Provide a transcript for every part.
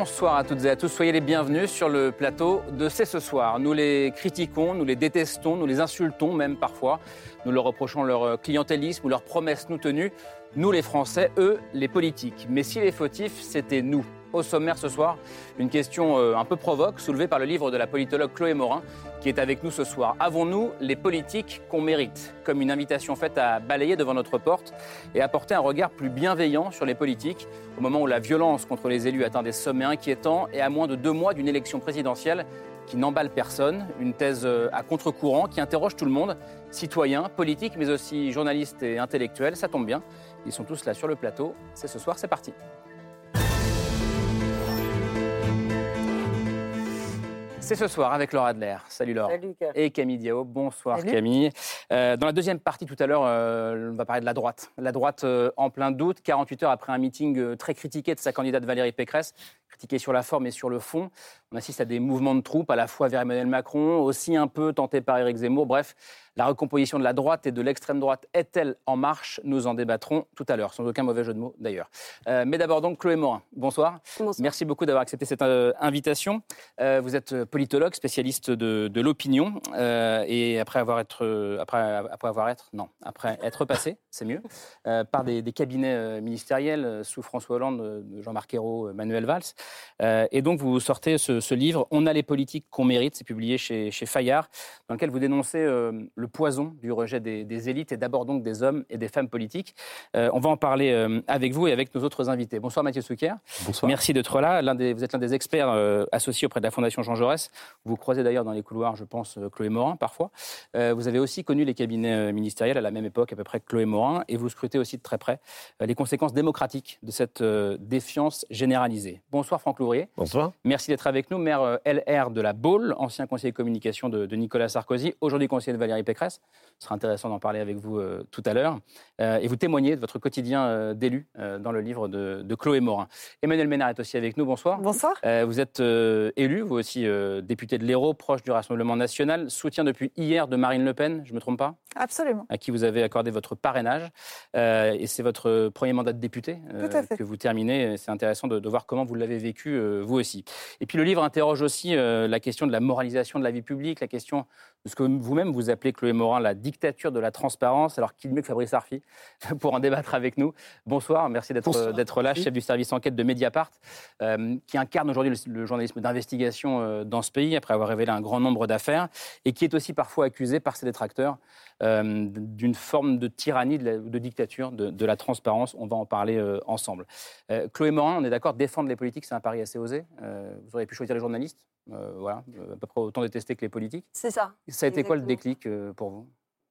Bonsoir à toutes et à tous, soyez les bienvenus sur le plateau de C'est ce soir. Nous les critiquons, nous les détestons, nous les insultons même parfois. Nous leur reprochons leur clientélisme ou leurs promesses nous tenues. Nous les Français, eux les politiques. Mais si les fautifs, c'était nous. Au sommaire ce soir, une question euh, un peu provoque soulevée par le livre de la politologue Chloé Morin qui est avec nous ce soir. Avons-nous les politiques qu'on mérite? Comme une invitation faite à balayer devant notre porte et apporter un regard plus bienveillant sur les politiques au moment où la violence contre les élus atteint des sommets inquiétants et à moins de deux mois d'une élection présidentielle qui n'emballe personne, une thèse euh, à contre-courant qui interroge tout le monde, citoyens, politiques, mais aussi journalistes et intellectuels. Ça tombe bien, ils sont tous là sur le plateau. C'est ce soir, c'est parti. C'est ce soir avec Laura Adler. Salut Laura. Salut, Et Camille Diao. Bonsoir Camille. Euh, dans la deuxième partie tout à l'heure, euh, on va parler de la droite. La droite euh, en plein doute, 48 heures après un meeting très critiqué de sa candidate Valérie Pécresse, critiqué sur la forme et sur le fond. On assiste à des mouvements de troupes à la fois vers Emmanuel Macron, aussi un peu tentés par Éric Zemmour. Bref, la recomposition de la droite et de l'extrême droite est-elle en marche? Nous en débattrons tout à l'heure, sans aucun mauvais jeu de mots d'ailleurs. Euh, mais d'abord donc Chloé Morin, bonsoir. bonsoir. Merci beaucoup d'avoir accepté cette euh, invitation. Euh, vous êtes politologue, spécialiste de, l'opinion, et après avoir être, après, après, avoir être, non, après être passé, c'est mieux, par des, cabinets ministériels sous François Hollande, Jean-Marc Ayrault, Manuel Valls. et donc vous sortez ce, livre, On a les politiques qu'on mérite, c'est publié chez, chez Fayard, dans lequel vous dénoncez le poison du rejet des, élites et d'abord donc des hommes et des femmes politiques. Euh, on va en parler euh, avec vous et avec nos autres invités. Bonsoir Mathieu Souquier. Bonsoir. Merci d'être là. vous êtes l'un des experts euh, associés auprès de la Fondation Jean Jaurès. Vous croisez d'ailleurs dans les couloirs, je pense, Chloé Morin parfois. vous avez aussi connu les cabinets ministériels à la même époque à peu près que Chloé Morin et vous scrutez aussi de très près les conséquences démocratiques de cette défiance généralisée. Bonsoir Franck Louvrier. Bonsoir. Merci d'être avec nous, maire LR de la Baule, ancien conseiller de communication de, de Nicolas Sarkozy, aujourd'hui conseiller de Valérie Pécresse. Ce sera intéressant d'en parler avec vous euh, tout à l'heure. Euh, et vous témoignez de votre quotidien euh, d'élu dans le livre de, Chloé Morin. Emmanuel Ménard est aussi avec nous. Bonsoir. Bonsoir. vous êtes élu, vous aussi député de l'Hérault, proche du Rassemblement national, soutien depuis hier de Marine Le Pen, je ne me trompe pas? Absolument. À qui vous avez accordé votre parrainage. et c'est votre premier mandat de député que vous terminez. C'est intéressant de, de, voir comment vous l'avez vécu, vous aussi. Et puis le livre interroge aussi la question de la moralisation de la vie publique, la question ce que vous-même vous appelez, Chloé Morin, la dictature de la transparence. Alors, qui mieux que Fabrice Arfi pour en débattre avec nous Bonsoir, merci d'être là, chef du service enquête de Mediapart, euh, qui incarne aujourd'hui le, journalisme d'investigation euh, dans ce pays, après avoir révélé un grand nombre d'affaires, et qui est aussi parfois accusé par ses détracteurs euh, d'une forme de tyrannie, de, de dictature, de, la transparence. On va en parler ensemble. Chloé Morin, on est d'accord, défendre les politiques, c'est un pari assez osé. vous auriez pu choisir les journalistes? Euh, voilà, à peu près autant détesté que les politiques. C'est ça. Ça a été quoi le déclic euh, pour vous?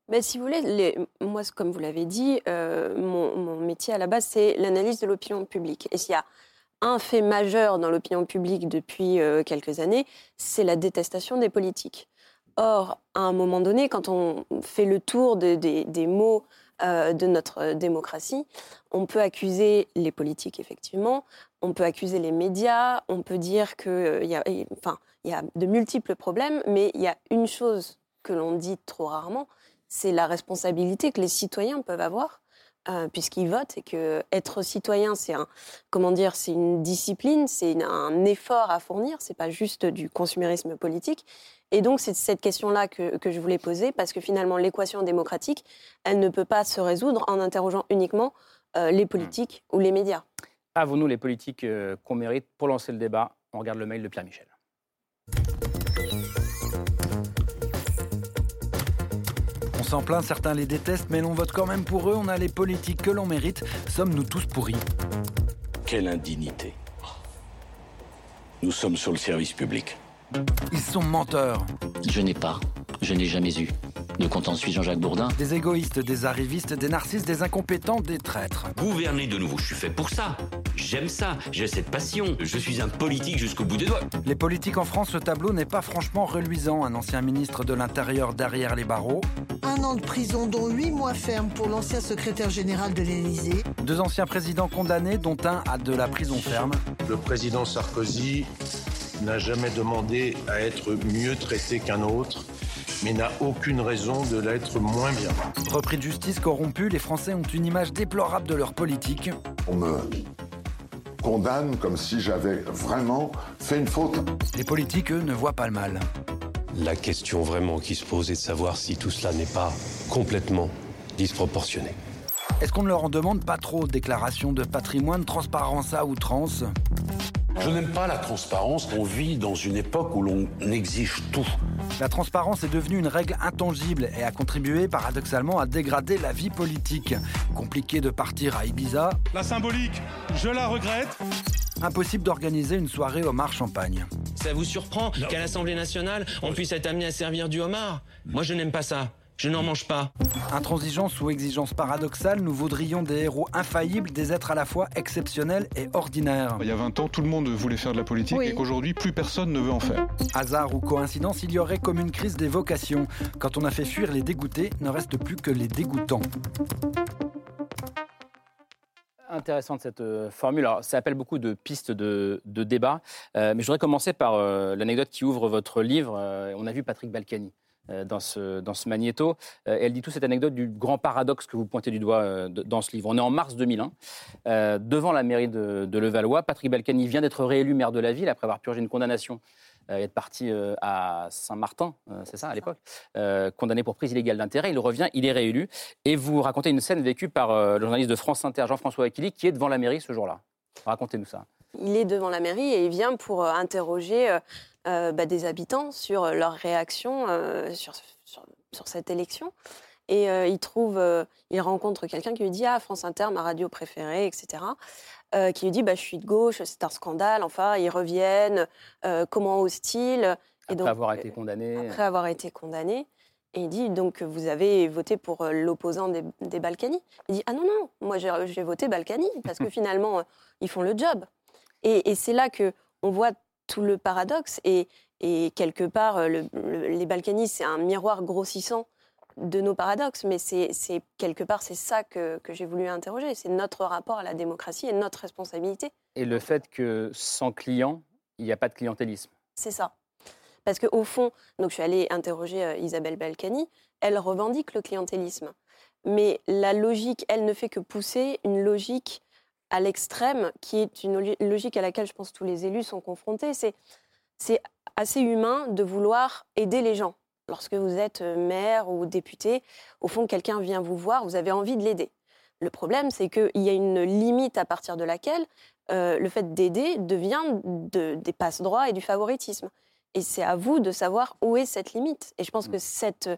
Mais si vous voulez, les, moi, comme vous l'avez dit, euh, mon, métier à la base, c'est l'analyse de l'opinion publique. Et s'il y a un fait majeur dans l'opinion publique depuis quelques années, c'est la détestation des politiques. Or, à un moment donné, quand on fait le tour des mots de notre démocratie, on peut accuser les politiques, effectivement, on peut accuser les médias, on peut dire qu'il y a, y a de multiples problèmes, mais il y a une chose que l'on dit trop rarement, c'est la responsabilité que les citoyens peuvent avoir. Euh, puisqu'ils votent et que être citoyen c'est un comment dire c'est une discipline c'est un effort à fournir c'est pas juste du consumérisme politique et donc c'est cette question là que, que, je voulais poser parce que finalement l'équation démocratique elle ne peut pas se résoudre en interrogeant uniquement euh, les politiques ou les médias avons-nous les politiques euh, qu'on mérite pour lancer le débat? On regarde le mail de Pierre Michel On s'en plaint, certains les détestent, mais l'on vote quand même pour eux. On a les politiques que l'on mérite. Sommes-nous tous pourris? Quelle indignité. Nous sommes sur le service public. Ils sont menteurs. Je n'ai pas, je n'ai jamais eu Ne comptant suis Jean-Jacques Bourdin. Des égoïstes, des arrivistes, des narcisses, des incompétents, des traîtres. Gouverner de nouveau, je suis fait pour ça. J'aime ça, j'ai cette passion. Je suis un politique jusqu'au bout des doigts. Les politiques en France, le tableau n'est pas franchement reluisant. Un ancien ministre de l'Intérieur derrière les barreaux. Un an de prison, dont huit mois ferme pour l'ancien secrétaire général de l'Élysée. Deux anciens présidents condamnés, dont un a de la prison ferme. Le président Sarkozy n'a jamais demandé à être mieux traité qu'un autre mais n'a aucune raison de l'être moins bien. Repris de justice corrompu, les Français ont une image déplorable de leur politique. On me condamne comme si j'avais vraiment fait une faute. Les politiques, eux, ne voient pas le mal. La question vraiment qui se pose est de savoir si tout cela n'est pas complètement disproportionné. Est-ce qu'on ne leur en demande pas trop Déclaration de patrimoine, transparence à outrance? Je n'aime pas la transparence. On vit dans une époque où l'on exige tout. La transparence est devenue une règle intangible et a contribué paradoxalement à dégrader la vie politique. Compliqué de partir à Ibiza. La symbolique, je la regrette. Impossible d'organiser une soirée homard champagne. Ça vous surprend qu'à l'Assemblée nationale, on puisse être amené à servir du homard? Moi, je n'aime pas ça. Je n'en mange pas. Intransigeance ou exigence paradoxale, nous vaudrions des héros infaillibles, des êtres à la fois exceptionnels et ordinaires. Il y a 20 ans, tout le monde voulait faire de la politique et qu'aujourd'hui, plus personne ne veut en faire. Hasard ou coïncidence, il y aurait comme une crise des vocations. Quand on a fait fuir les dégoûtés, ne reste plus que les dégoûtants intéressante cette euh, formule. Alors, ça appelle beaucoup de pistes de, débat. Euh, mais je voudrais commencer par euh, l'anecdote qui ouvre votre livre. on a vu Patrick Balkany. Euh, dans ce, dans magnéto. Euh, elle dit tout cette anecdote du grand paradoxe que vous pointez du doigt euh, dans ce livre. On est en mars 2001, devant la mairie de, de Levallois. Patrick Balkany vient d'être réélu maire de la ville après avoir purgé une condamnation et être parti à Saint-Martin, c'est ça à l'époque, condamné pour prise illégale d'intérêt. Il revient, il est réélu. Et vous racontez une scène vécue par le journaliste de France Inter, Jean-François Aquili, qui est devant la mairie ce jour-là. Racontez-nous ça. Il est devant la mairie et il vient pour interroger euh, bah, des habitants sur euh, leur réaction euh, sur, sur, cette élection. Et il trouve, il rencontre quelqu'un qui lui dit Ah, France Inter, ma radio préférée, etc. qui lui dit bah, Je suis de gauche, c'est un scandale, enfin, ils reviennent, comment osent-ils Après avoir été condamné. Après avoir été condamné. Et il dit donc vous avez voté pour l'opposant des, des, Balkany. Il dit ah non non, moi j'ai voté Balkany parce que finalement ils font le job. Et, et c'est là que on voit tout le paradoxe. Et, et quelque part, euh, les Balkany, c'est un miroir grossissant de nos paradoxes, mais c'est quelque part c'est ça que, que j'ai voulu interroger. C'est notre rapport à la démocratie et notre responsabilité. Et le fait que sans client, il n'y a pas de clientélisme. C'est ça. Parce qu'au fond, donc je suis allée interroger euh, Isabelle Balkany, elle revendique le clientélisme. Mais la logique, elle ne fait que pousser une logique à l'extrême, qui est une logique à laquelle je pense tous les élus sont confrontés. C'est assez humain de vouloir aider les gens. Lorsque vous êtes euh, maire ou député, au fond, quelqu'un vient vous voir, vous avez envie de l'aider. Le problème, c'est qu'il y a une limite à partir de laquelle euh, le fait d'aider devient de, des passe-droits et du favoritisme. Et c'est à vous de savoir où est cette limite. Et je pense mmh. que cette,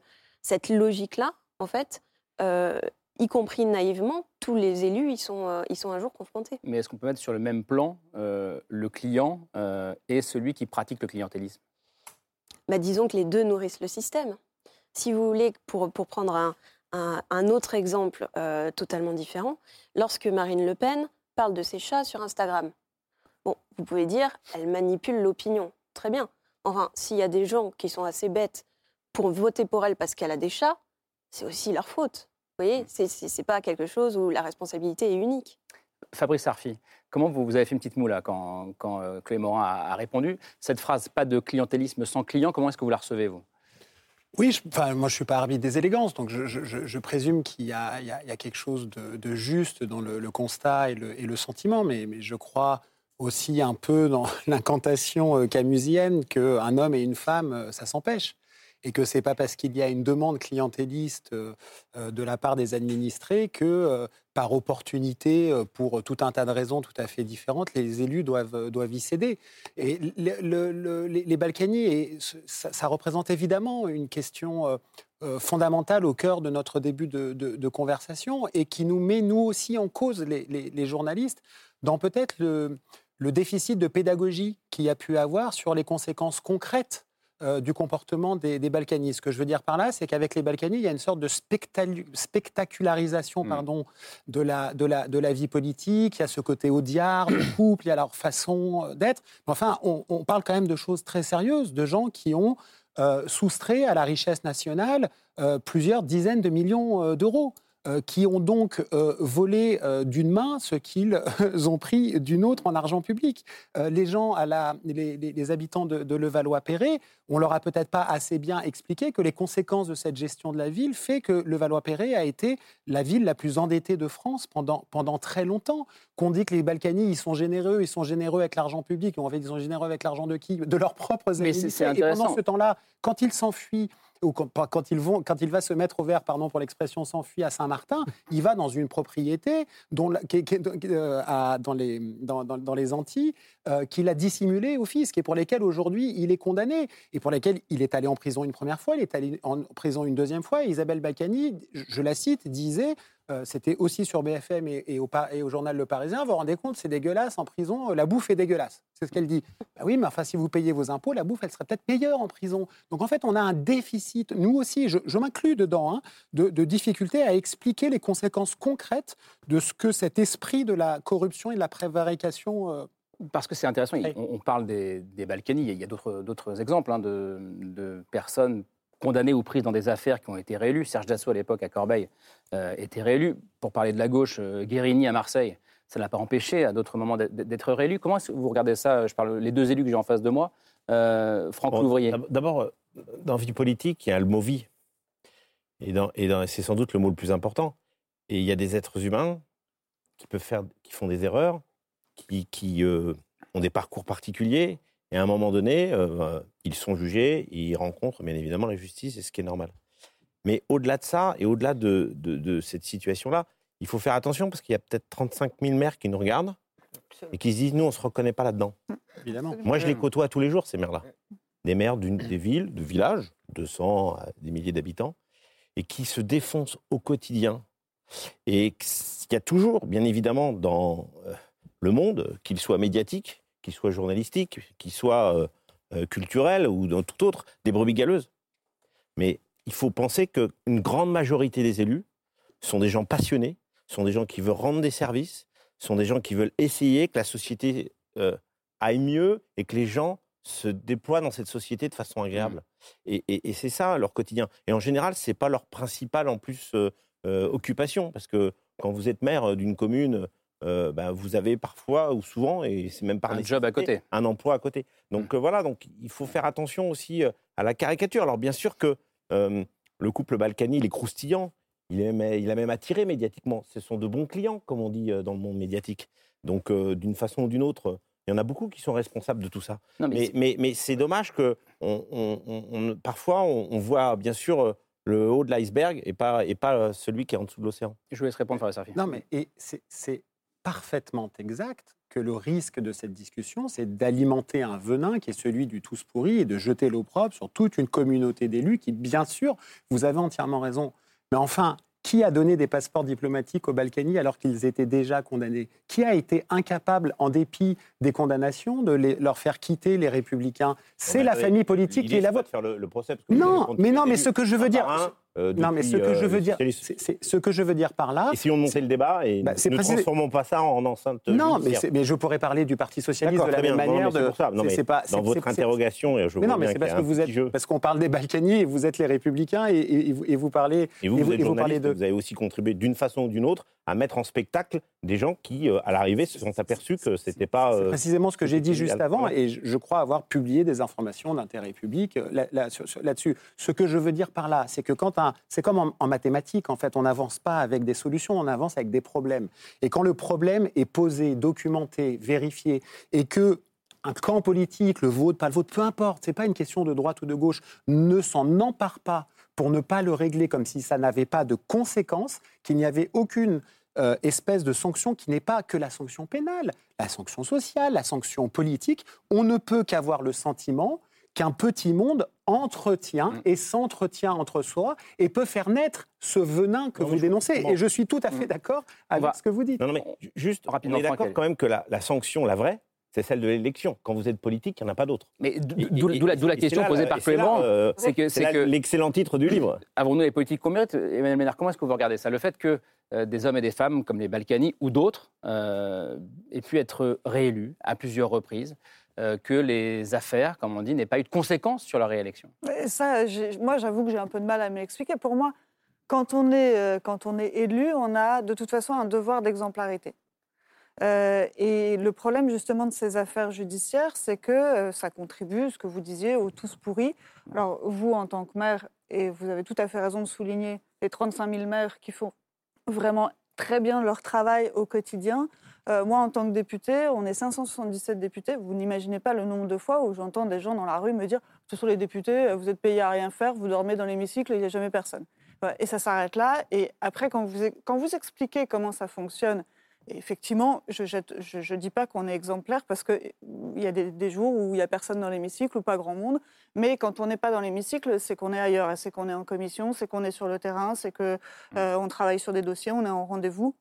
cette logique-là, en fait, euh, y compris naïvement, tous les élus y sont, euh, sont un jour confrontés. Mais est-ce qu'on peut mettre sur le même plan euh, le client euh, et celui qui pratique le clientélisme? Bah, Disons que les deux nourrissent le système. Si vous voulez, pour, pour prendre un, un, autre exemple totalement différent, lorsque Marine Le Pen parle de ses chats sur Instagram, bon, vous pouvez dire, elle manipule l'opinion. Très bien. Enfin, s'il y a des gens qui sont assez bêtes pour voter pour elle parce qu'elle a des chats, c'est aussi leur faute. Vous voyez, ce n'est pas quelque chose où la responsabilité est unique. Fabrice Arfi, comment vous, vous avez fait une petite moue là quand, quand euh, Clément a, répondu? Cette phrase, pas de clientélisme sans client, comment est-ce que vous la recevez, vous? Oui, enfin, moi je ne suis pas arbitre des élégances, donc je, présume qu'il y, a quelque chose de, juste dans le, constat et le, sentiment, mais, mais, je crois aussi un peu dans l'incantation euh, camusienne qu'un homme et une femme, euh, ça s'empêche et que c'est pas parce qu'il y a une demande clientéliste euh, euh, de la part des administrés que, euh, par opportunité, pour tout un tas de raisons tout à fait différentes, les élus doivent, doivent y céder. Et les Balkany, ça, représente évidemment une question fondamentale au cœur de notre début de, conversation et qui nous met, nous aussi, en cause, les, journalistes, dans peut-être le déficit de pédagogie qu'il y a pu avoir sur les conséquences concrètes euh, du comportement des, des Balkany. Ce que je veux dire par là, c'est qu'avec les Balkany, il y a une sorte de spectacularisation pardon, de, la, de, la, de la vie politique. Il y a ce côté audiard, du couple, il y a leur façon euh, d'être. Enfin, on, on parle quand même de choses très sérieuses, de gens qui ont euh, soustrait à la richesse nationale euh, plusieurs dizaines de millions d'euros. Euh, qui ont donc euh, volé euh, d'une main ce qu'ils ont pris d'une autre en argent public. Les gens, à la, les, les- les habitants de, de Levallois-Perret, on leur a peut-être pas assez bien expliqué que les conséquences de cette gestion de la ville fait que Levallois-Perret a été la ville la plus endettée de France pendant, pendant très longtemps. Qu'on dit que les Balkany, ils sont généreux, ils sont généreux avec l'argent public. En fait, ils sont généreux avec l'argent de qui? De leurs propres Mais administrés. Et pendant ce temps-là, quand ils s'enfuient ou quand, il va se mettre au vert, pardon pour l'expression, s'enfuit à Saint-Martin, il va dans une propriété dont dans, les, Antilles euh, qu'il a dissimulé au fisc et pour lesquels aujourd'hui il est condamné et pour lesquels il est allé en prison une première fois, il est allé en prison une deuxième fois. Et Isabelle Bacani, je la cite, disait euh, c'était aussi sur BFM et, et au, Pa- et au journal Le Parisien, vous vous rendez compte, c'est dégueulasse en prison, euh, la bouffe est dégueulasse. C'est ce qu'elle dit. Bah oui, mais enfin, si vous payez vos impôts, la bouffe, elle serait peut-être meilleure en prison. Donc en fait, on a un déficit, nous aussi, je, je m'inclus dedans, hein, de, de difficulté à expliquer les conséquences concrètes de ce que cet esprit de la corruption et de la prévarication. euh, Parce que c'est intéressant, on, parle des, des Balkany, il y a d'autres d'autres exemples hein, de, de personnes condamnées ou prises dans des affaires qui ont été réélues. Serge Dassault, à l'époque, à Corbeil, euh, était réélu. Pour parler de la gauche, euh, Guérini à Marseille, ça ne l'a pas empêché à d'autres moments d'être- réélu. Comment est-ce que vous regardez ça? Je parle les deux élus que j'ai en face de moi. Euh, Franck Bon, Louvrier. d'ab- D'abord, euh, dans vie politique, il y a le mot vie. Et, dans- et dans- c'est sans doute le mot le plus important. Et il y a des êtres humains qui peuvent faire, qui font des erreurs, qui, qui, ont des parcours particuliers. Et à un moment donné, euh, ils sont jugés, ils rencontrent bien évidemment la justice, c'est ce qui est normal. Mais au-delà de ça, et au-delà de, de- de cette situation-là, il faut faire attention parce qu'il y a peut-être 35 000 maires qui nous regardent et qui se disent, nous, on ne se reconnaît pas là-dedans. évidemment. Moi, je les côtoie tous les jours, ces maires-là. Des maires d'une, des villes, de villages, 200 à des milliers d'habitants, et qui se défoncent au quotidien. Et il y a toujours, bien évidemment, dans euh, le monde, qu'il soit médiatique, qu'il soit journalistique, qu'il soit euh, euh, culturel ou dans tout autre, des brebis galeuses. Mais il faut penser qu'une grande majorité des élus sont des gens passionnés, sont des gens qui veulent rendre des services, sont des gens qui veulent essayer que la société euh, aille mieux et que les gens se déploient dans cette société de façon agréable. Et, et- et c'est ça leur quotidien. Et en général, c'est pas leur principale en plus euh, euh, occupation, parce que quand vous êtes maire d'une commune, euh, ben, vous avez parfois ou souvent, et c'est même par Un job à côté. un emploi à côté. Donc euh, voilà, donc il faut faire attention aussi euh, à la caricature. Alors bien sûr que euh, le couple Balkany, il est croustillant. Il, est même- il a même attiré médiatiquement. Ce sont de bons clients, comme on dit euh, dans le monde médiatique. Donc, euh, d'une façon ou d'une autre, il y en a beaucoup qui sont responsables de tout ça. Non, mais mais c'est- mais, mais c'est dommage que on, on- on- on- parfois on, on voit bien sûr euh, le haut de l'iceberg et pas, et pas celui qui est en dessous de l'océan. Je vous laisse répondre, Sarfi. Non, mais et c'est- c'est parfaitement exact que le risque de cette discussion, c'est d'alimenter un venin qui est celui du tous pourri et de jeter l'opprobre sur toute une communauté d'élus qui, bien sûr, vous avez entièrement raison. Mais enfin, qui a donné des passeports diplomatiques aux Balkany alors qu'ils étaient déjà condamnés? Qui a été incapable, en dépit des condamnations, de les- leur faire quitter les républicains? C'est la famille politique qui est la vôtre. faire le, le procès. parce que Non, mais non, mais ce que je veux dire, euh, non, mais ce que je euh, veux dire, ce que je veux dire par là. Essayons de monter le débat et Bah, c'est ne précis- transformons pas ça en enceinte. Non, mais, mais je pourrais parler du Parti socialiste de la même manière. mais c'est de- pour ça. Non, mais c'est pas- dans votre interrogation, je mais non, mais c'est parce que vous êtes, jeu. parce qu'on parle des Balkany et vous êtes les Républicains et, et- et vous, et vous parlez Et vous, et vous êtes et vous parlez de. vous avez aussi contribué d'une façon ou d'une autre à mettre en spectacle des gens qui, euh, à l'arrivée, se sont aperçus que c'était pas. C'est euh, précisément ce que j'ai dit juste avant, et je, crois avoir publié des informations d'intérêt public euh, là-dessus. Ce que je veux dire par là, c'est que quand un, c'est comme en, en mathématiques, en fait, on n'avance pas avec des solutions, on avance avec des problèmes. Et quand le problème est posé, documenté, vérifié, et que un camp politique, le vôtre, pas le vôtre, peu importe, c'est pas une question de droite ou de gauche, ne s'en empare pas pour ne pas le régler comme si ça n'avait pas de conséquences, qu'il n'y avait aucune euh, espèce de sanction qui n'est pas que la sanction pénale, la sanction sociale, la sanction politique. On ne peut qu'avoir le sentiment qu'un petit monde entretient et s'entretient entre soi et peut faire naître ce venin que vous dénoncez. Et je suis tout à fait d'accord avec ce que vous dites. Non, non, mais ju- juste, Rapidement, on est d'accord quand même que la, la sanction, la vraie, c'est celle de l'élection. Quand vous êtes politique, il n'y en a pas d'autre. Mais d'où la, la, question posée par Clément, euh, c'est que l'excellent titre du livre. Avons-nous les politiques qu'on mérite? Emmanuel Ménard, comment est-ce que vous regardez ça? Le fait que euh, des hommes et des femmes, comme les Balkany ou d'autres, euh, aient pu être réélus à plusieurs reprises, que les affaires, comme on dit, n'aient pas eu de conséquences sur leur réélection? Ça, moi, j'avoue que j'ai un peu de mal à m'expliquer. Pour moi, quand on, est, quand on est élu, on a de toute façon un devoir d'exemplarité. Euh, et le problème justement de ces affaires judiciaires, c'est que euh, ça contribue, ce que vous disiez, aux tous pourris. Alors vous, en tant que maire, et vous avez tout à fait raison de souligner les 35 000 maires qui font vraiment très bien leur travail au quotidien. Euh, moi, en tant que député, on est 577 députés. Vous n'imaginez pas le nombre de fois où j'entends des gens dans la rue me dire Ce sont les députés, vous êtes payés à rien faire, vous dormez dans l'hémicycle, il n'y a jamais personne. Et ça s'arrête là. Et après, quand vous, quand vous expliquez comment ça fonctionne, effectivement, je ne dis pas qu'on est exemplaire parce qu'il y a des, jours où il n'y a personne dans l'hémicycle ou pas grand monde. Mais quand on n'est pas dans l'hémicycle, c'est qu'on est ailleurs. C'est qu'on est en commission, c'est qu'on est sur le terrain, c'est qu'on euh, travaille sur des dossiers, on est en rendez-vous.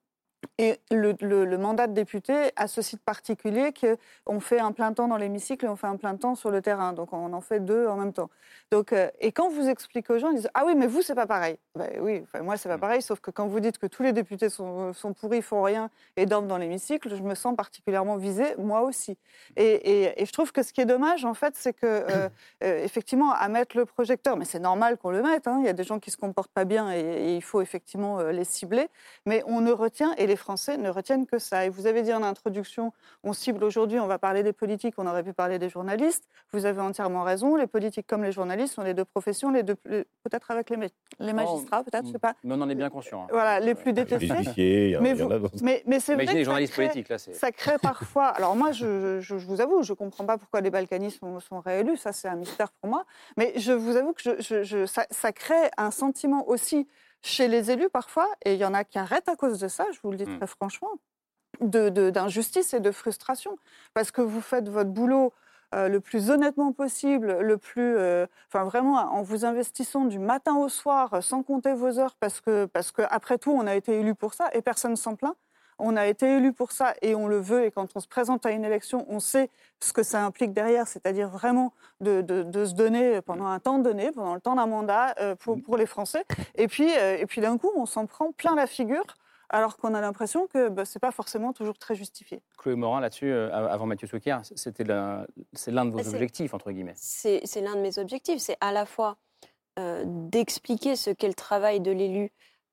Et le, mandat de député a ce site particulier qu'on fait un plein temps dans l'hémicycle et on fait un plein temps sur le terrain. Donc on en fait deux en même temps. Donc, euh, et quand vous expliquez aux gens, ils disent Ah oui, mais vous, c'est pas pareil. Ben oui, enfin, moi, c'est pas mm. pareil, sauf que quand vous dites que tous les députés sont, sont pourris, font rien et dorment dans l'hémicycle, je me sens particulièrement visée, moi aussi. Et, et, je trouve que ce qui est dommage, en fait, c'est que, euh, euh, effectivement, à mettre le projecteur, mais c'est normal qu'on le mette, hein, il y a des gens qui se comportent pas bien et, et il faut effectivement les cibler, mais on ne retient, et les Français ne retiennent que ça. Et vous avez dit en introduction, on cible aujourd'hui, on va parler des politiques, on aurait pu parler des journalistes. Vous avez entièrement raison, les politiques comme les journalistes sont les deux professions, les deux, peut-être avec les, les magistrats, peut-être, je sais pas. Mais on en est bien conscient. Hein. Voilà, les plus détestés. mais, mais, mais c'est vrai les journalistes politiques, là, ça crée parfois. Alors moi, je, je, vous avoue, je ne comprends pas pourquoi les Balkanis sont, sont, réélus, ça c'est un mystère pour moi. Mais je vous avoue que je, ça, ça crée un sentiment aussi chez les élus parfois, et il y en a qui arrêtent à cause de ça, je vous le dis mmh. très franchement, d'injustice de, et de frustration. Parce que vous faites votre boulot euh, le plus honnêtement possible, le plus, euh, enfin vraiment en vous investissant du matin au soir, sans compter vos heures, parce que, parce que après tout, on a été élu pour ça et personne s'en plaint. On a été élu pour ça et on le veut. Et quand on se présente à une élection, on sait ce que ça implique derrière, c'est-à-dire vraiment de, se donner pendant un temps donné, pendant le temps d'un mandat euh, pour, pour, les Français. Et puis, euh, et puis d'un coup, on s'en prend plein la figure alors qu'on a l'impression que bah, ce n'est pas forcément toujours très justifié. Chloé Morin, là-dessus, euh, avant Mathieu Souquier, c'est l'un de vos objectifs, entre guillemets. C'est l'un de mes objectifs, c'est à la fois d'expliquer ce qu'est le travail de l'élu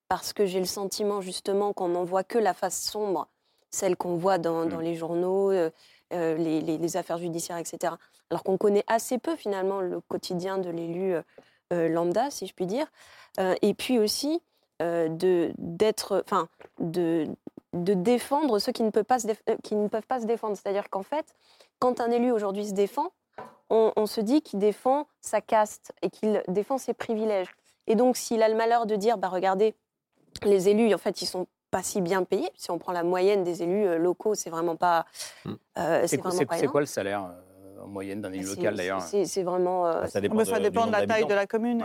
parce que j'ai le sentiment justement qu'on n'en voit que la face sombre, celle qu'on voit dans, mmh. les journaux, euh, euh, les, affaires judiciaires, etc. Alors qu'on connaît assez peu finalement le quotidien de l'élu euh, lambda, si je puis dire. et puis aussi de d'être, enfin, de, de défendre ceux qui ne peuvent pas se, qui ne peuvent pas se défendre. C'est-à-dire qu'en fait, quand un élu aujourd'hui se défend, on, on se dit qu'il défend sa caste et qu'il défend ses privilèges. Et donc, s'il a le malheur de dire, bah regardez, les élus, en fait, ils sont pas si bien payés. Si on prend la moyenne des élus euh, locaux, c'est vraiment pas. Hmm. Euh, c'est quoi le salaire euh, en moyenne d'un élu local d'ailleurs C'est vraiment. Ah, ça dépend, de, la taille de la commune.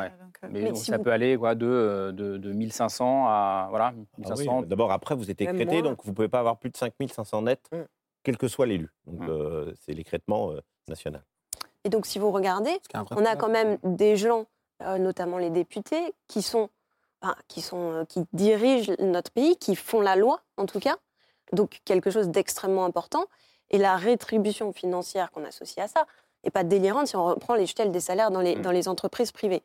mais, ça peut aller quoi, de, de, de 1500 à. Voilà, ah D'abord, après, vous êtes écrété, donc vous ne pouvez pas avoir plus de 5500 nets, hmm. quel que soit l'élu. Donc, hmm. c'est l'écrètement national. Et donc, si vous regardez, on a quand même des gens, notamment les députés, qui sont qui, sont, euh, qui dirigent notre pays, qui font la loi en tout cas, donc quelque chose d'extrêmement important. Et la rétribution financière qu'on associe à ça n'est pas délirante si on reprend l'échelle des salaires dans les, mmh. dans les entreprises privées.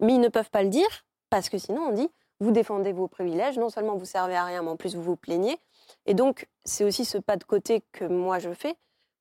Mais ils ne peuvent pas le dire parce que sinon on dit vous défendez vos privilèges, non seulement vous servez à rien, mais en plus vous vous plaignez. Et donc c'est aussi ce pas de côté que moi je fais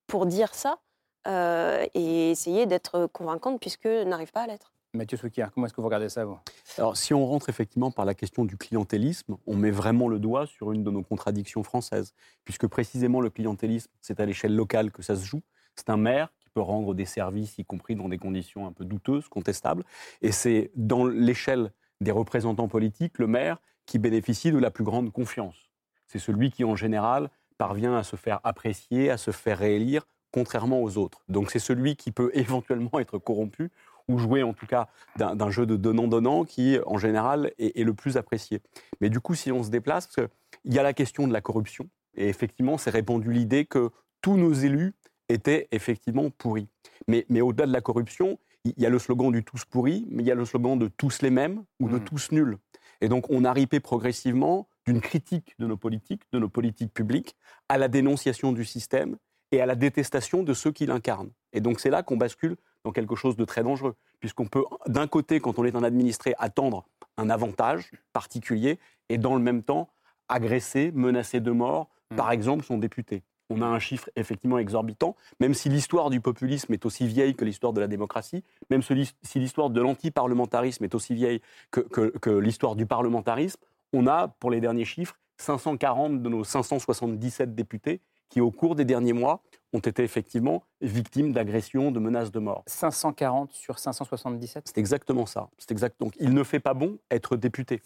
pour dire ça euh, et essayer d'être convaincante puisque n'arrive pas à l'être. Mathieu Soukier, comment est-ce que vous regardez ça, vous? Alors, si on rentre effectivement par la question du clientélisme, on met vraiment le doigt sur une de nos contradictions françaises, puisque précisément le clientélisme, c'est à l'échelle locale que ça se joue. C'est un maire qui peut rendre des services, y compris dans des conditions un peu douteuses, contestables, et c'est dans l'échelle des représentants politiques, le maire, qui bénéficie de la plus grande confiance. C'est celui qui, en général, parvient à se faire apprécier, à se faire réélire, contrairement aux autres. Donc c'est celui qui peut éventuellement être corrompu ou jouer en tout cas d'un jeu de donnant-donnant qui, en général, est, le plus apprécié. Mais du coup, si on se déplace, parce il y a la question de la corruption, et effectivement, c'est répandu l'idée que tous nos élus était effectivement pourri. Mais, mais au-delà de la corruption, il y a le slogan du tous pourri, mais il y a le slogan de tous les mêmes ou de Mm. tous nuls. Et donc on a ripé progressivement d'une critique de nos politiques, de nos politiques publiques, à la dénonciation du système et à la détestation de ceux qui l'incarnent. Et donc c'est là qu'on bascule dans quelque chose de très dangereux, puisqu'on peut, d'un côté, quand on est un administré, attendre un avantage particulier, et dans le même temps, agresser, menacer de mort, par exemple, son député. On a un chiffre effectivement exorbitant, même si l'histoire du populisme est aussi vieille que l'histoire de la démocratie, même si si l'histoire de l'antiparlementarisme est aussi vieille que, que- que l'histoire du parlementarisme, on a, pour les derniers chiffres, 540 de nos 577 députés qui, au cours des derniers mois, ont été effectivement victimes d'agressions, de menaces de mort. 540 sur 577 C'est exactement ça. C'est exact. Donc, il ne fait pas bon être député.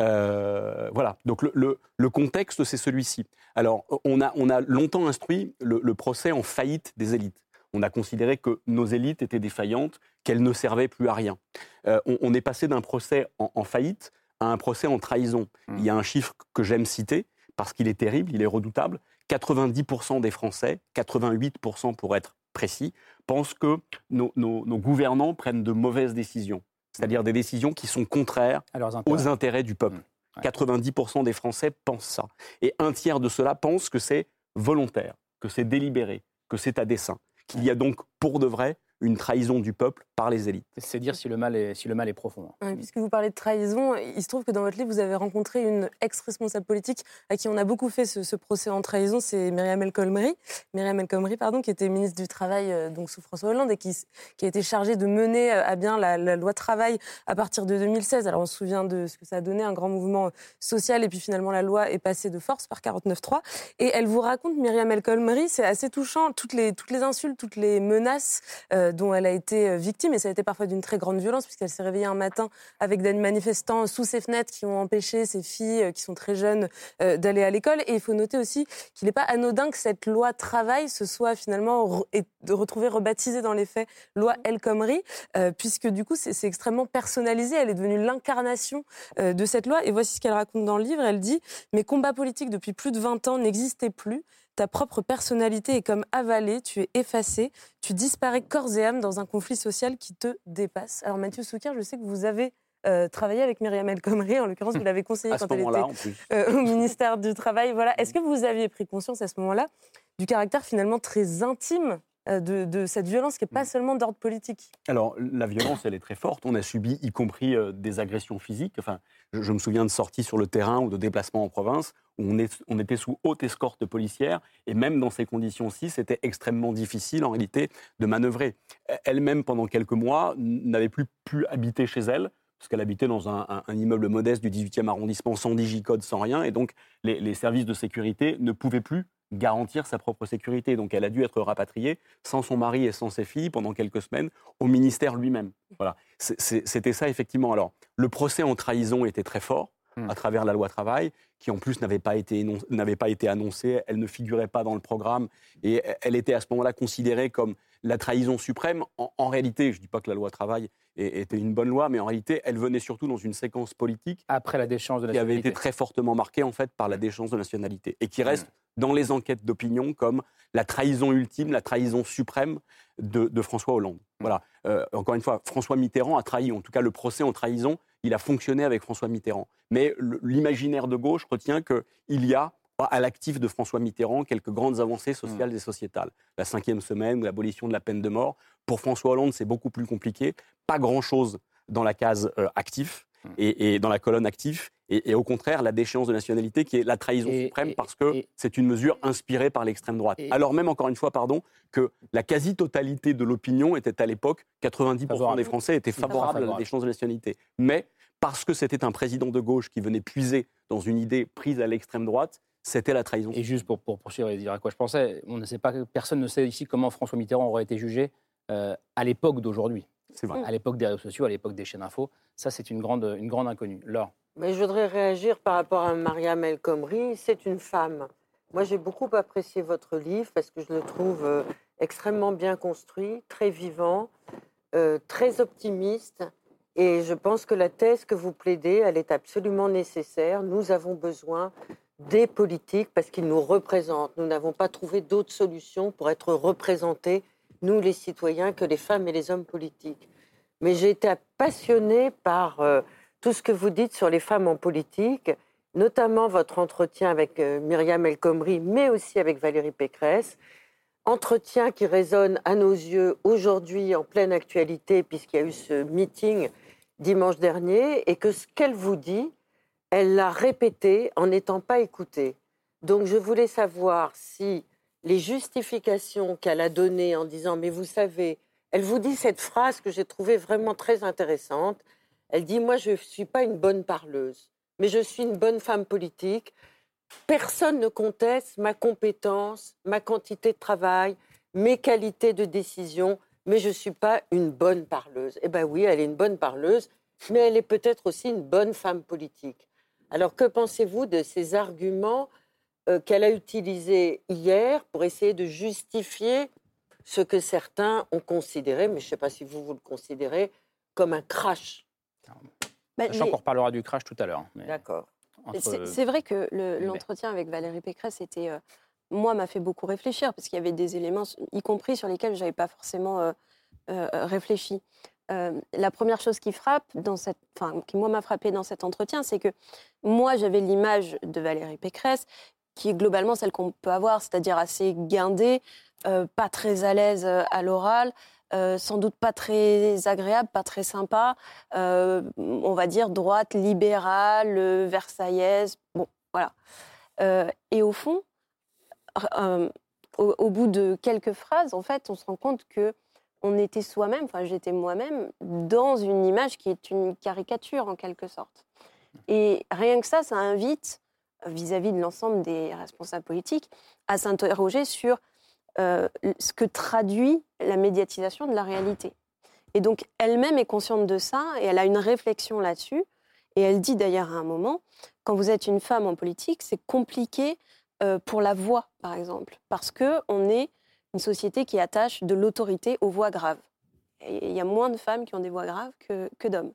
Euh, voilà. Donc, le, le- le contexte, c'est celui-ci. Alors, on a, on a longtemps instruit le, le procès en faillite des élites. On a considéré que nos élites étaient défaillantes, qu'elles ne servaient plus à rien. Euh, on, on est passé d'un procès en, en faillite à un procès en trahison. Il y a un chiffre que j'aime citer parce qu'il est terrible, il est redoutable. 90% des Français, 88% pour être précis, pensent que nos, nos- nos gouvernants prennent de mauvaises décisions, c'est-à-dire des décisions qui sont contraires aux intérêts du peuple. 90% des Français pensent ça. Et un tiers de cela pense que c'est volontaire, que c'est délibéré, que c'est à dessein, qu'il y a donc pour de vrai une trahison du peuple par les élites. C'est dire si le mal est, si le mal est profond. Ouais, puisque vous parlez de trahison, il se trouve que dans votre livre, vous avez rencontré une ex-responsable politique à qui on a beaucoup fait ce, ce procès en trahison, c'est Myriam El Khomri, Myriam El Khomri, pardon, qui était ministre du Travail euh, donc sous François Hollande et qui, a été chargée de mener euh, à bien la, la loi travail à partir de 2016. Alors on se souvient de ce que ça a donné, un grand mouvement social, et puis finalement la loi est passée de force par 49.3. Et elle vous raconte, Myriam El Khomri, c'est assez touchant, toutes les, toutes les insultes, toutes les menaces euh, dont elle a été euh, victime, et ça a été parfois d'une très grande violence, puisqu'elle s'est réveillée un matin avec des manifestants sous ses fenêtres qui ont empêché ses filles, euh, qui sont très jeunes, euh, d'aller à l'école. Et il faut noter aussi qu'il n'est pas anodin que cette loi travail se soit finalement re- et de retrouver rebaptisée dans les faits loi El Khomri, euh, puisque du coup c'est extrêmement personnalisé. Elle est devenue l'incarnation euh, de cette loi. Et voici ce qu'elle raconte dans le livre. Elle dit Mes combats politiques depuis plus de 20 ans n'existaient plus. Ta propre personnalité est comme avalée, tu es effacé, tu disparais corps et âme dans un conflit social qui te dépasse. Alors Mathieu Soukir, je sais que vous avez euh, travaillé avec Myriam El Khomri, en l'occurrence vous l'avez conseillée quand elle était euh, au ministère du Travail. Voilà. Est-ce que vous aviez pris conscience à ce moment-là du caractère finalement très intime de, de cette violence qui n'est pas seulement d'ordre politique Alors, la violence, elle est très forte. On a subi, y compris euh, des agressions physiques. Enfin, je, je me souviens de sorties sur le terrain ou de déplacements en province où on, est- on était sous haute escorte policière. Et même dans ces conditions-ci, c'était extrêmement difficile, en réalité, de manœuvrer. Elle-même, pendant quelques mois, n'avait plus pu habiter chez elle parce qu'elle habitait dans un, un- un immeuble modeste du 18e arrondissement, sans digicode, sans rien. Et donc, les, les services de sécurité ne pouvaient plus garantir sa propre sécurité. Donc, elle a dû être rapatriée sans son mari et sans ses filles pendant quelques semaines au ministère lui-même. Voilà. C'était ça, effectivement. Alors, le procès en trahison était très fort à travers la loi travail, qui en plus n'avait pas, été énon- n'avait pas été annoncée, elle ne figurait pas dans le programme, et elle était à ce moment-là considérée comme la trahison suprême. En, en réalité, je ne dis pas que la loi travail était une bonne loi, mais en réalité, elle venait surtout dans une séquence politique après la déchéance de qui avait nationalité. été très fortement marquée en fait par la déchéance de nationalité et qui reste dans les enquêtes d'opinion comme la trahison ultime, la trahison suprême de, de François Hollande. Voilà. Euh, encore une fois, François Mitterrand a trahi, en tout cas le procès en trahison, il a fonctionné avec François Mitterrand. Mais l'imaginaire de gauche retient qu'il y a à l'actif de François Mitterrand quelques grandes avancées sociales et sociétales. La cinquième semaine, l'abolition de la peine de mort. Pour François Hollande, c'est beaucoup plus compliqué. Pas grand-chose dans la case euh, actif et, et dans la colonne actif. Et, et au contraire, la déchéance de nationalité qui est la trahison suprême parce que c'est une mesure inspirée par l'extrême droite. Alors même, encore une fois, pardon, que la quasi-totalité de l'opinion était à l'époque, 90% Favorable. des Français étaient favorables à la déchéance de nationalité. Mais parce que c'était un président de gauche qui venait puiser dans une idée prise à l'extrême droite, c'était la trahison. Et juste pour, pour poursuivre et dire à quoi je pensais, on ne sait pas, personne ne sait ici comment François Mitterrand aurait été jugé euh, à l'époque d'aujourd'hui. C'est vrai. À l'époque des réseaux sociaux, à l'époque des chaînes info. Ça, c'est une grande, une grande inconnue. Laure. Mais je voudrais réagir par rapport à Mariam El Khomri. C'est une femme. Moi, j'ai beaucoup apprécié votre livre parce que je le trouve euh, extrêmement bien construit, très vivant, euh, très optimiste. Et je pense que la thèse que vous plaidez, elle est absolument nécessaire. Nous avons besoin des politiques parce qu'ils nous représentent. Nous n'avons pas trouvé d'autres solutions pour être représentés, nous les citoyens, que les femmes et les hommes politiques. Mais j'ai été passionnée par euh, tout ce que vous dites sur les femmes en politique, notamment votre entretien avec euh, Myriam El Khomri, mais aussi avec Valérie Pécresse. Entretien qui résonne à nos yeux aujourd'hui en pleine actualité, puisqu'il y a eu ce meeting dimanche dernier, et que ce qu'elle vous dit, elle l'a répété en n'étant pas écoutée. Donc je voulais savoir si les justifications qu'elle a données en disant Mais vous savez, elle vous dit cette phrase que j'ai trouvée vraiment très intéressante. Elle dit Moi, je ne suis pas une bonne parleuse, mais je suis une bonne femme politique. Personne ne conteste ma compétence, ma quantité de travail, mes qualités de décision, mais je ne suis pas une bonne parleuse. Eh bien oui, elle est une bonne parleuse, mais elle est peut-être aussi une bonne femme politique. Alors que pensez-vous de ces arguments euh, qu'elle a utilisés hier pour essayer de justifier ce que certains ont considéré, mais je ne sais pas si vous, vous le considérez, comme un crash bah, Sachant qu'on reparlera du crash tout à l'heure. D'accord. C'est vrai que l'entretien avec Valérie Pécresse était, euh, moi, m'a fait beaucoup réfléchir parce qu'il y avait des éléments, y compris sur lesquels je n'avais pas forcément euh, réfléchi. Euh, la première chose qui frappe, dans cette, enfin, qui moi m'a frappé dans cet entretien, c'est que moi j'avais l'image de Valérie Pécresse, qui est globalement celle qu'on peut avoir, c'est-à-dire assez guindée, euh, pas très à l'aise euh, à l'oral, sans doute pas très agréable, pas très sympa, on va dire droite, libérale, versaillaise, bon, voilà. et au fond, au, au, bout de quelques phrases, en fait, on se rend compte que on était soi-même, enfin j'étais moi-même, dans une image qui est une caricature en quelque sorte. Et rien que ça, ça invite, vis-à-vis de l'ensemble des responsables politiques, à s'interroger sur euh, ce que traduit la médiatisation de la réalité. Et donc elle-même est consciente de ça et elle a une réflexion là-dessus. Et elle dit d'ailleurs à un moment, quand vous êtes une femme en politique, c'est compliqué euh, pour la voix, par exemple, parce que on est une société qui attache de l'autorité aux voix graves. il y a moins de femmes qui ont des voix graves que, que d'hommes.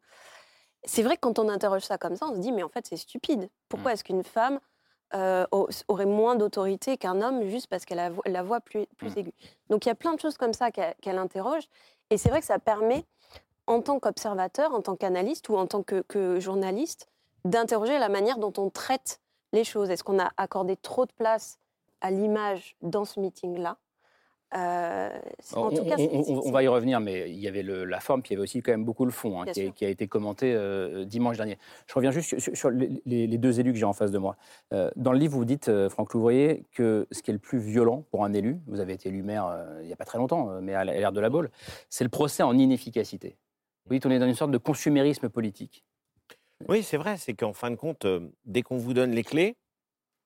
C'est vrai que quand on interroge ça comme ça, on se dit, mais en fait, c'est stupide. Pourquoi mmh. est-ce qu'une femme euh, aurait moins d'autorité qu'un homme juste parce qu'elle a la voix plus, plus mmh. aiguë? Donc il y a plein de choses comme ça qu'elle interroge. Et c'est vrai que ça permet, en tant qu'observateur, en tant qu'analyste ou en tant que, que journaliste, d'interroger la manière dont on traite les choses. Est-ce qu'on a accordé trop de place à l'image dans ce meeting-là? Euh, on, va y revenir, mais il y avait la forme, puis il y avait aussi quand même beaucoup le fond hein, qui, a, été commenté euh, dimanche dernier. Je reviens juste sur, les, deux élus que j'ai en face de moi. Euh, dans le livre, vous dites, Franck Louvrier, que ce qui est le plus violent pour un élu, vous avez été élu maire il n'y a pas très longtemps, mais à l'ère de la bolle, c'est le procès en inefficacité. Vous dites, on est dans une sorte de consumérisme politique. Oui, c'est vrai, c'est qu'en fin de compte, dès qu'on vous donne les clés,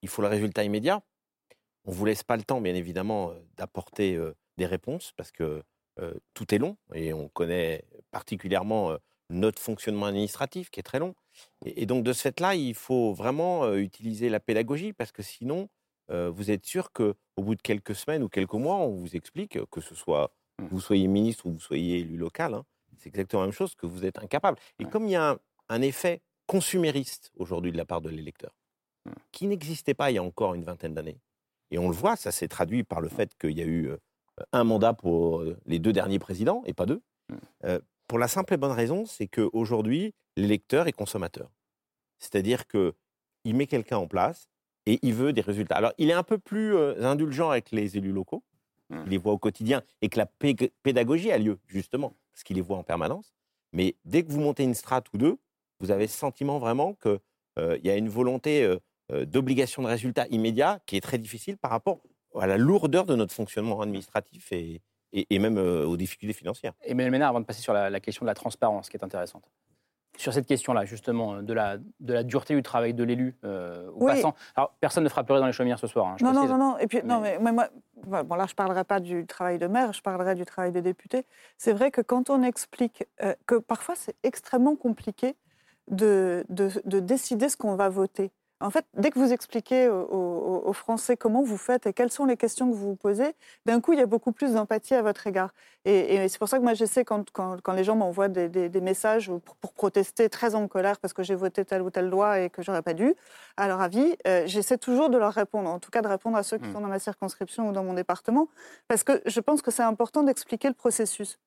il faut le résultat immédiat. On ne vous laisse pas le temps, bien évidemment, d'apporter des réponses parce que tout est long et on connaît particulièrement notre fonctionnement administratif qui est très long. Et, donc, de ce fait-là, il faut vraiment utiliser la pédagogie parce que sinon, vous êtes sûr qu'au bout de quelques semaines ou quelques mois, on vous explique que ce soit mmh. vous soyez ministre ou vous soyez élu local, hein, c'est exactement la même chose que vous êtes incapable. Et comme il y a un effet consumériste aujourd'hui de la part de l'électeur, mmh. qui n'existait pas il y a encore une vingtaine d'années, et on le voit, ça s'est traduit par le fait qu'il y a eu un mandat pour les deux derniers présidents et pas deux. Mmh. pour la simple et bonne raison, c'est qu'aujourd'hui, l'électeur est consommateur. C'est-à-dire qu'il met quelqu'un en place et il veut des résultats. Alors, il est un peu plus indulgent avec les élus locaux, mmh. il les voit au quotidien et que la pédagogie a lieu, justement, parce qu'il les voit en permanence. Mais dès que vous montez une strate ou deux, vous avez ce sentiment vraiment qu'il y a une volonté euh, d'obligation de résultats immédiats qui est très difficile par rapport à la lourdeur de notre fonctionnement administratif et, et, même euh, aux difficultés financières. Emmanuel Ménard, avant de passer sur la, question de la transparence, qui est intéressante. Sur cette question-là, justement, de la, de la dureté du travail de l'élu euh, au passant. Alors, personne ne fera pleurer dans les chaumières ce soir. Hein, non, non, non, non, Et puis, non, mais, moi, bon, là, je ne parlerai pas du travail de maire, je parlerai du travail des députés. C'est vrai que quand on explique que parfois c'est extrêmement compliqué de, de, de décider ce qu'on va voter. En fait, dès que vous expliquez aux, aux- aux Français comment vous faites et quelles sont les questions que vous vous posez, d'un coup, il y a beaucoup plus d'empathie à votre égard. Et, et c'est pour ça que moi, j'essaie, quand, quand, quand les gens m'envoient des, des- des messages pour, pour protester très en colère parce que j'ai voté telle ou telle loi et que j'aurais pas dû, à leur avis, euh, j'essaie toujours de leur répondre, en tout cas de répondre à ceux qui Mm. sont dans ma circonscription ou dans mon département, parce que je pense que c'est important d'expliquer le processus.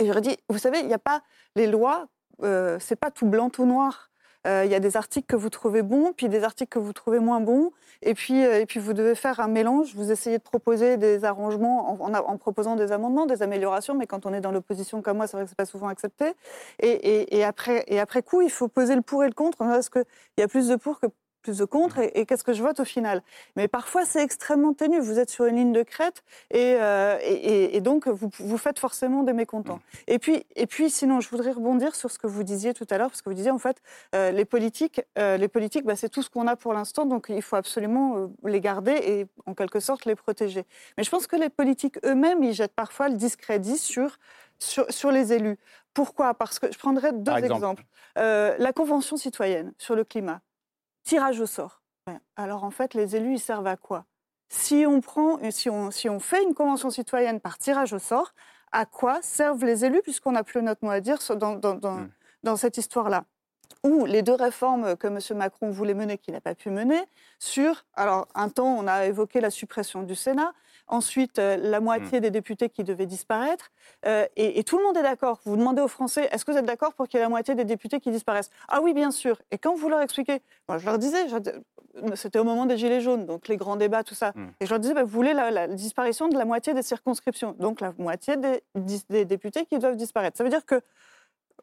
Et j'aurais dit, vous savez, il n'y a pas les lois, euh, c'est pas tout blanc, tout noir. Euh, Il y a des articles que vous trouvez bons, puis des articles que vous trouvez moins bons, et puis, euh, et puis vous devez faire un mélange. Vous essayez de proposer des arrangements en, proposant des amendements, des améliorations, mais quand on est dans l'opposition comme moi, c'est vrai que c'est pas souvent accepté. Et, et- après, et après coup, il faut poser le pour et le contre. Est-ce qu'il y a plus de pour que plus de contre et, et qu'est-ce que je vote au final? Mais parfois, c'est extrêmement ténu. Vous êtes sur une ligne de crête et, euh, et- et- et donc vous, vous faites forcément des mécontents. Et puis, et puis, sinon, je voudrais rebondir sur ce que vous disiez tout à l'heure, parce que vous disiez en fait, euh, les politiques, euh, les politiques, bah, c'est tout ce qu'on a pour l'instant, donc il faut absolument les garder et en quelque sorte les protéger. Mais je pense que les politiques eux-mêmes, ils jettent parfois le discrédit sur sur, sur les élus. Pourquoi? Parce que je prendrai deux Par exemple. exemples. Euh, la Convention citoyenne sur le climat, tirage au sort. Alors en fait, les élus, ils servent à quoi? Si on, prend, si, on, si on fait une convention citoyenne par tirage au sort, à quoi servent les élus puisqu'on n'a plus notre mot à dire dans, dans, dans, dans cette histoire-là? Ou les deux réformes que M. Macron voulait mener, qu'il n'a pas pu mener, sur, alors un temps, on a évoqué la suppression du Sénat, ensuite euh, la moitié des députés qui devaient disparaître, euh, et, et tout le monde est d'accord. Vous demandez aux Français, est-ce que vous êtes d'accord pour qu'il y ait la moitié des députés qui disparaissent? Ah oui, bien sûr. Et quand vous leur expliquez, moi je leur disais, c'était au moment des Gilets jaunes, donc les grands débats, tout ça, et je leur disais, bah, vous voulez la, la disparition de la moitié des circonscriptions, donc la moitié des députés qui doivent disparaître. Ça veut dire que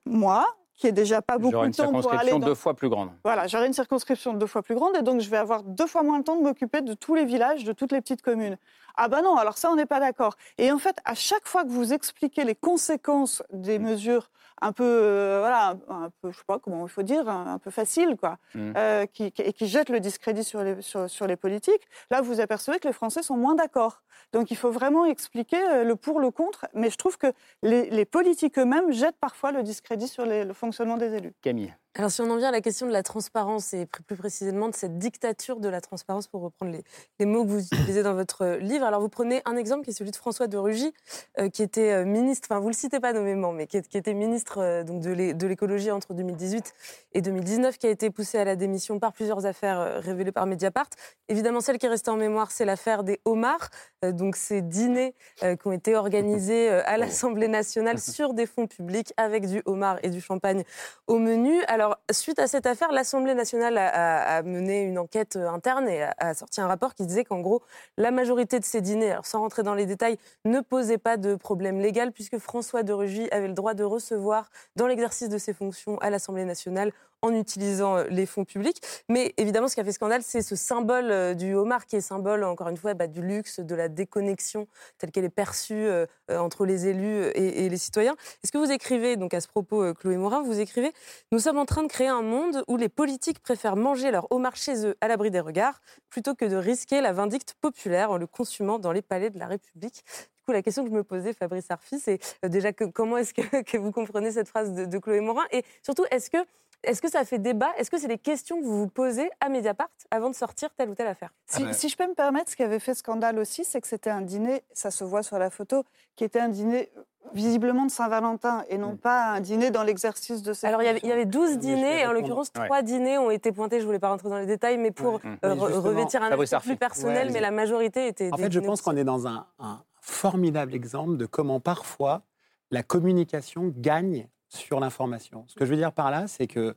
moi, qui ai déjà pas beaucoup J'aurai une de temps pour aller circonscription dans... deux fois plus grande. Voilà, j'aurai une circonscription deux fois plus grande et donc je vais avoir deux fois moins le temps de m'occuper de tous les villages, de toutes les petites communes. Ah ben non, alors ça, on n'est pas d'accord. Et en fait, à chaque fois que vous expliquez les conséquences des mesures un peu, euh, voilà, un, un peu, je sais pas comment il faut dire, un, un peu faciles, quoi, Mm. euh, qui, qui- et qui jettent le discrédit sur les, sur, sur les politiques, là, vous apercevez que les Français sont moins d'accord. Donc il faut vraiment expliquer euh, le pour, le contre, mais je trouve que les, les politiques eux-mêmes jettent parfois le discrédit sur les- le fonctionnement des élus. Camille. Alors, si on en vient à la question de la transparence et plus précisément de cette dictature de la transparence, pour reprendre les, les mots que vous utilisez dans votre euh, livre, alors vous prenez un exemple qui est celui de François de Rugy, euh, qui était euh, ministre, enfin vous le citez pas nommément, mais qui, était ministre euh, donc de l'é- de l'écologie entre 2018 et 2019, qui a été poussé à la démission par plusieurs affaires révélées par Mediapart. Évidemment, celle qui est restée en mémoire, c'est l'affaire des homards, donc ces dîners qui ont été organisés à l'Assemblée nationale sur des fonds publics avec du homard et du champagne au menu. Alors, suite à cette affaire, l'Assemblée nationale a, mené une enquête euh, interne et a, sorti un rapport qui disait qu'en gros, la majorité de ces dîners, alors sans rentrer dans les détails, ne posaient pas de problème légal puisque François de Rugy avait le droit de recevoir dans l'exercice de ses fonctions à l'Assemblée nationale en utilisant euh, les fonds publics. Mais évidemment, ce qui a fait scandale, c'est ce symbole euh, du homard qui est symbole, encore une fois, bah, du luxe, de la déconnexion telle qu'elle est perçue euh, entre les élus et, et les citoyens. Est-ce que vous écrivez, donc à ce propos, Chloé Morin, vous écrivez Nous sommes en train de créer un monde où les politiques préfèrent manger leur homard chez eux à l'abri des regards plutôt que de risquer la vindicte populaire en le consumant dans les palais de la République. Coup, la question que je me posais, Fabrice Arfi, c'est euh, déjà que, comment est-ce que, que vous comprenez cette phrase de, de Chloé Morin Et surtout, est-ce que, est-ce que ça fait débat? Est-ce que c'est des questions que vous vous posez à Mediapart avant de sortir telle ou telle affaire? Si, si je peux me permettre, ce qui avait fait scandale aussi, c'est que c'était un dîner, ça se voit sur la photo, qui était un dîner euh, visiblement de Saint-Valentin et non pas un dîner dans l'exercice de ses Alors, il y avait, il y avait 12 dîners, et en l'occurrence, Ouais. 3 dîners ont été pointés. Je ne voulais pas rentrer dans les détails, mais pour Ouais. euh, revêtir un aspect plus personnel, Ouais, mais la majorité était. En fait, je pense qu'on est dans un, un formidable exemple de comment parfois la communication gagne sur l'information. Ce que je veux dire par là, c'est que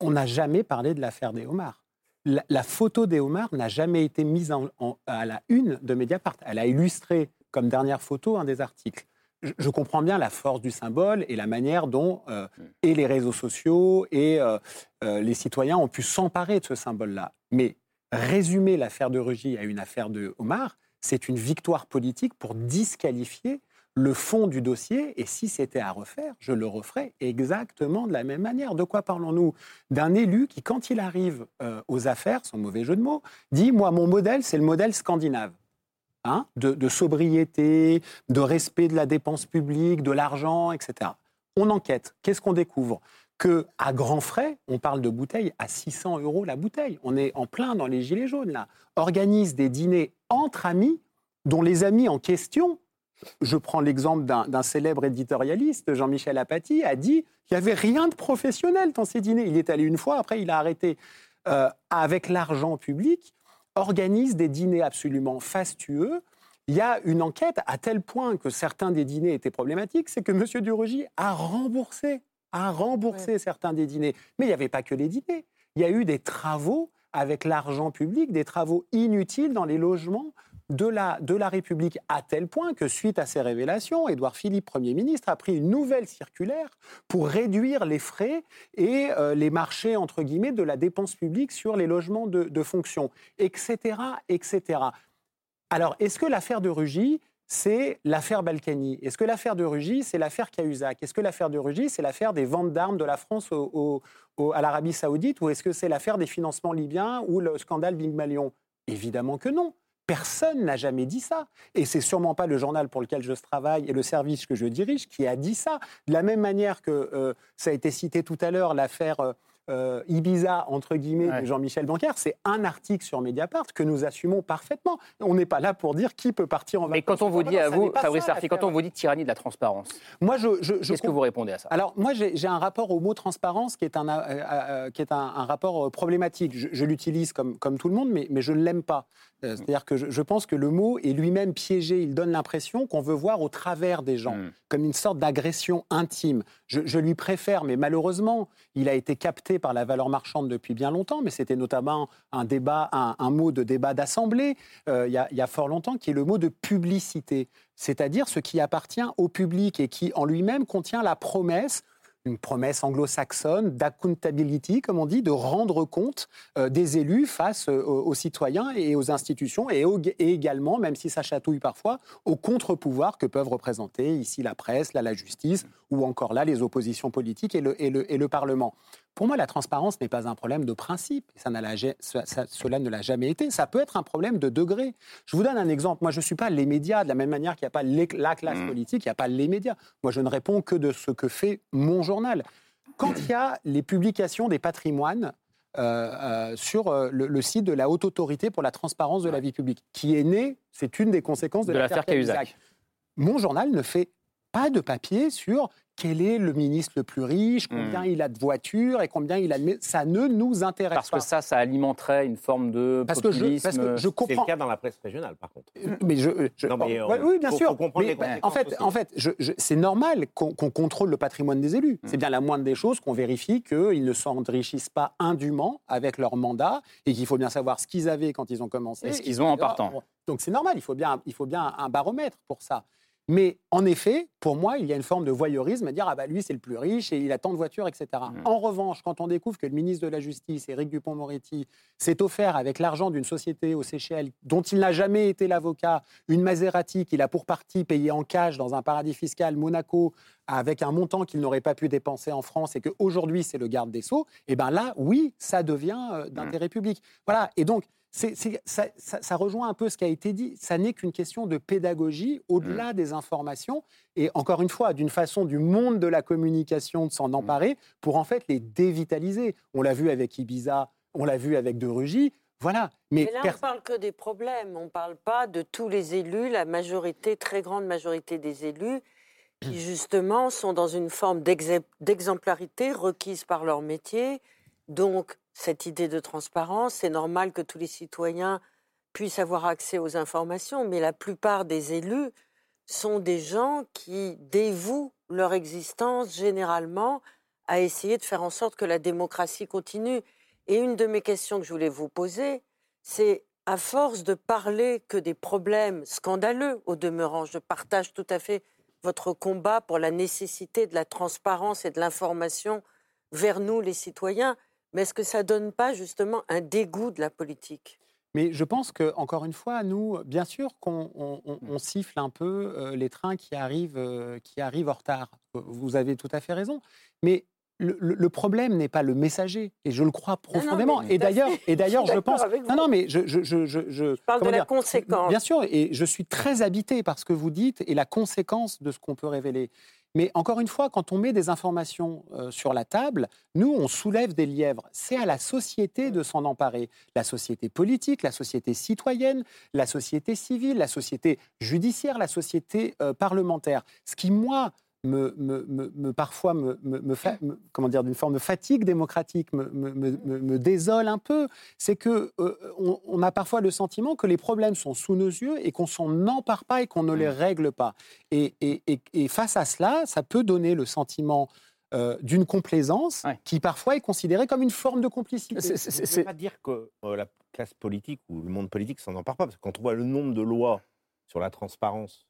on n'a jamais parlé de l'affaire des homards. La, photo des homards n'a jamais été mise à la une de Mediapart. Elle a illustré comme dernière photo un des articles. Je, je comprends bien la force du symbole et la manière dont euh, et les réseaux sociaux et euh, euh, les citoyens ont pu s'emparer de ce symbole-là. Mais résumer l'affaire de Rugy à une affaire de homard, c'est une victoire politique pour disqualifier le fond du dossier. Et si c'était à refaire, je le referais exactement de la même manière. De quoi parlons-nous? D'un élu qui, quand il arrive euh, aux affaires, sans mauvais jeu de mots, dit Moi, mon modèle, c'est le modèle scandinave. Hein, de, de sobriété, de respect de la dépense publique, de l'argent, etc. On enquête. Qu'est-ce qu'on découvre? Que à grands frais, on parle de bouteilles à 600 euros la bouteille. On est en plein dans les gilets jaunes là. Organise des dîners entre amis dont les amis en question, je prends l'exemple d'un célèbre éditorialiste, Jean-Michel Apathy, a dit qu'il n'y avait rien de professionnel dans ces dîners. Il est allé une fois, après il a arrêté. Euh, avec l'argent public, organise des dîners absolument fastueux. Il y a une enquête à tel point que certains des dîners étaient problématiques, c'est que M. Durogy a remboursé, a remboursé certains des dîners. Mais il n'y avait pas que les dîners. Il y a eu des travaux avec l'argent public, des travaux inutiles dans les logements de la, de la République, à tel point que, suite à ces révélations, Édouard Philippe, Premier ministre, a pris une nouvelle circulaire pour réduire les frais et euh, les marchés, entre guillemets, de la dépense publique sur les logements de, de fonction, etc., etc. Alors, est-ce que l'affaire de Rugy, c'est l'affaire Balkany Est-ce que l'affaire de Rugy, c'est l'affaire Cahuzac? Est-ce que l'affaire de Rugy, c'est l'affaire des ventes d'armes de la France à l'Arabie Saoudite? Ou est-ce que c'est l'affaire des financements libyens ou le scandale Big Malion? Évidemment que non. Personne n'a jamais dit ça. Et c'est sûrement pas le journal pour lequel je travaille et le service que je dirige qui a dit ça. De la même manière que euh, ça a été cité tout à l'heure, l'affaire euh, euh, Ibiza, entre guillemets, de Jean-Michel Blanquer, c'est un article sur Mediapart que nous assumons parfaitement. On n'est pas là pour dire qui peut partir en vacances. Mais quand on vous dit à vous, Fabrice Arfi, quand on vous dit tyrannie de la transparence, moi, je, je, qu'est-ce que vous répondez à ça? Alors, moi, j'ai un rapport au mot transparence qui est un, euh, qui est un, rapport problématique. Je, l'utilise comme, comme tout le monde, mais, mais je ne l'aime pas. Euh, mm. C'est-à-dire que je, pense que le mot est lui-même piégé. Il donne l'impression qu'on veut voir au travers des gens, mm. comme une sorte d'agression intime. Je, lui préfère, mais malheureusement, il a été capté par la valeur marchande depuis bien longtemps, mais c'était notamment un débat, un, mot de débat d'assemblée euh, il, y a fort longtemps, qui est le mot de publicité, c'est-à-dire ce qui appartient au public et qui en lui-même contient la promesse une promesse anglo-saxonne d'accountability, comme on dit, de rendre compte euh, des élus face euh, aux, citoyens et aux institutions, et, également, même si ça chatouille parfois, aux contre-pouvoirs que peuvent représenter ici la presse, la justice, ou encore là les oppositions politiques et le, et le Parlement. Pour moi, la transparence n'est pas un problème de principe. Ça cela ne l'a jamais été. Ça peut être un problème de degré. Je vous donne un exemple. Moi, je ne suis pas les médias, de la même manière qu'il n'y a pas la classe mmh. politique, il n'y a pas les médias. Moi, je ne réponds que de ce que fait mon journal. Quand il y a les publications des patrimoines euh, euh, sur euh, le, site de la Haute Autorité pour la transparence de la vie publique, qui est né, c'est une des conséquences de, l'affaire Cahuzac. Mon journal ne fait pas de papier sur quel est le ministre le plus riche, combien hmm. il a de voitures et combien il a de... Ça ne nous intéresse pas. Parce que ça, ça alimenterait une forme de parce Que je, parce que je comprends... C'est le cas dans la presse régionale, par contre. Euh, mais je... oui, bien sûr. Mais, en fait, en fait c'est normal qu'on contrôle le patrimoine des élus. C'est hmm. bien la moindre des choses qu'on vérifie qu'ils ne s'enrichissent pas indûment avec leur mandat et qu'il faut bien savoir ce qu'ils avaient quand ils ont commencé. Et ce qu'ils ont en partant. Donc c'est normal, il faut, bien, il faut bien un baromètre pour ça. Mais en effet, pour moi, il y a une forme de voyeurisme à dire ah bah lui c'est le plus riche et il a tant de voitures, etc. Mmh. En revanche, quand on découvre que le ministre de la Justice, Éric Dupont-Moretti, s'est offert avec l'argent d'une société aux Seychelles dont il n'a jamais été l'avocat, une Maserati qu'il a pour partie payée en cash dans un paradis fiscal Monaco avec un montant qu'il n'aurait pas pu dépenser en France et qu'aujourd'hui c'est le garde des Sceaux, et eh bien là, oui, ça devient euh, d'intérêt mmh. public. Voilà. Et donc, ça, rejoint un peu ce qui a été dit. Ça n'est qu'une question de pédagogie au-delà mmh. des informations. Et encore une fois, d'une façon du monde de la communication de s'en mmh. emparer pour en fait les dévitaliser. On l'a vu avec Ibiza, on l'a vu avec De Rugy. Voilà. Mais, là, on ne parle que des problèmes. On ne parle pas de tous les élus, la majorité, très grande majorité des élus, qui justement sont dans une forme d'exemplarité requise par leur métier. Donc, cette idée de transparence. C'est normal que tous les citoyens puissent avoir accès aux informations, mais la plupart des élus sont des gens qui dévouent leur existence généralement à essayer de faire en sorte que la démocratie continue. Et une de mes questions que je voulais vous poser, c'est à force de parler que des problèmes scandaleux au demeurant, je partage tout à fait votre combat pour la nécessité de la transparence et de l'information vers nous les citoyens, mais est-ce que ça donne pas justement un dégoût de la politique? Mais je pense que encore une fois, nous, bien sûr qu'on mmh. siffle un peu euh, les trains qui arrivent, euh, qui arrivent en retard. Vous avez tout à fait raison. Mais le, problème n'est pas le messager, et je le crois profondément. et d'ailleurs, et d'ailleurs, je pense. Non, non, mais je, je, je, je, parle de la conséquence. Bien sûr, et je suis très habité par ce que vous dites et la conséquence de ce qu'on peut révéler. Mais encore une fois, quand on met des informations euh, sur la table, nous, on soulève des lièvres. C'est à la société de s'en emparer. La société politique, la société citoyenne, la société civile, la société judiciaire, la société euh, parlementaire. Ce qui, moi, me, me, me, parfois me, comment dire d'une forme de fatigue démocratique me, désole un peu, c'est que euh, on, a parfois le sentiment que les problèmes sont sous nos yeux et qu'on s'en empare pas et qu'on ne les mmh. règle pas. Et, et, et, face à cela, ça peut donner le sentiment euh, d'une complaisance qui parfois est considérée comme une forme de complicité. C'est pas dire que euh, la classe politique ou le monde politique s'en empare pas, parce que quand on voit le nombre de lois sur la transparence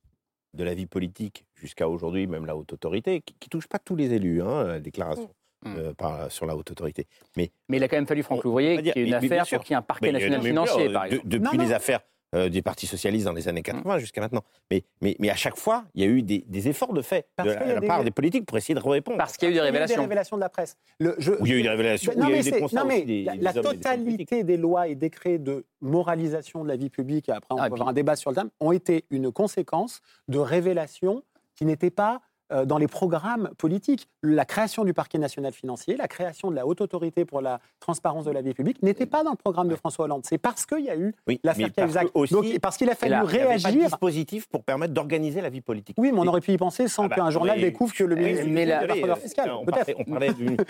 de la vie politique jusqu'à aujourd'hui, même la haute autorité, qui ne touche pas tous les élus, hein, la déclaration. Mmh. Euh, par, sur la haute autorité. Mais, mais il a quand même fallu, Franck Louvrier, qu'il y ait une affaire pour qu'il y ait un parquet national financier, par exemple. depuis les affaires euh, des partis socialistes dans les années 80 mmh. jusqu'à maintenant. Mais, mais, mais à chaque fois, il y a eu des, des efforts de fait de la, part des politiques pour essayer de répondre. Parce qu'il y a eu des révélations. Il y a eu des révélations de la presse. Le, je, il y a eu des révélations. Non, il y a eu des non, mais la, totalité des, lois et décrets de moralisation de la vie publique, et après on ah, va avoir un débat sur le thème, ont été une conséquence de révélations qui n'étaient pas dans les programmes politiques. La création du parquet national financier, la création de la haute autorité pour la transparence de la vie publique n'était pas dans le programme de François Hollande. C'est parce qu'il y a eu l'affaire Cahuzac. Donc, parce qu'il a fallu réagir. Il y avait pas de dispositif pour permettre d'organiser la vie politique. Oui, mais on aurait pu y penser sans ah bah, qu'un journal découvre que le ministre mais la, fiscal. On, parlait,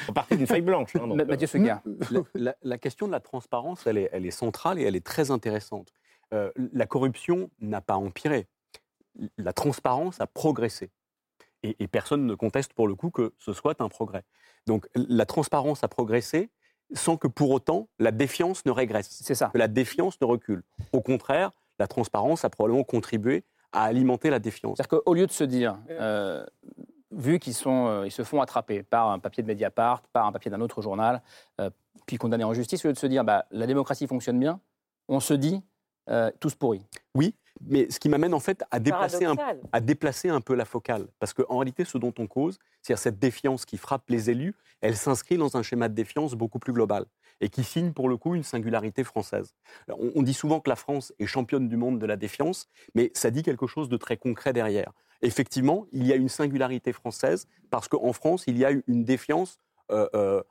on partait d'une feuille blanche. Hein, Mathieu Seguin. La, la, question de la transparence, elle est, elle est centrale et elle est très intéressante. Euh, la corruption n'a pas empiré. La transparence a progressé et, personne ne conteste pour le coup que ce soit un progrès. Donc la transparence a progressé sans que pour autant la défiance ne régresse. C'est ça. Que la défiance ne recule. Au contraire, la transparence a probablement contribué à alimenter la défiance. C'est-à-dire qu'au lieu de se dire, euh, vu qu'ils euh, ils se font attraper par un papier de Mediapart, par un papier d'un autre journal, euh, puis condamnés en justice, au lieu de se dire, bah, la démocratie fonctionne bien, on se dit, tous pourris. Oui, mais ce qui m'amène en fait à déplacer, un, à déplacer un peu la focale. Parce qu'en réalité, ce dont on cause, c'est-à-dire cette défiance qui frappe les élus, elle s'inscrit dans un schéma de défiance beaucoup plus global et qui signe pour le coup une singularité française. on, dit souvent que la France est championne du monde de la défiance, mais ça dit quelque chose de très concret derrière. Effectivement, il y a une singularité française parce qu'en France, il y a une défiance euh, euh,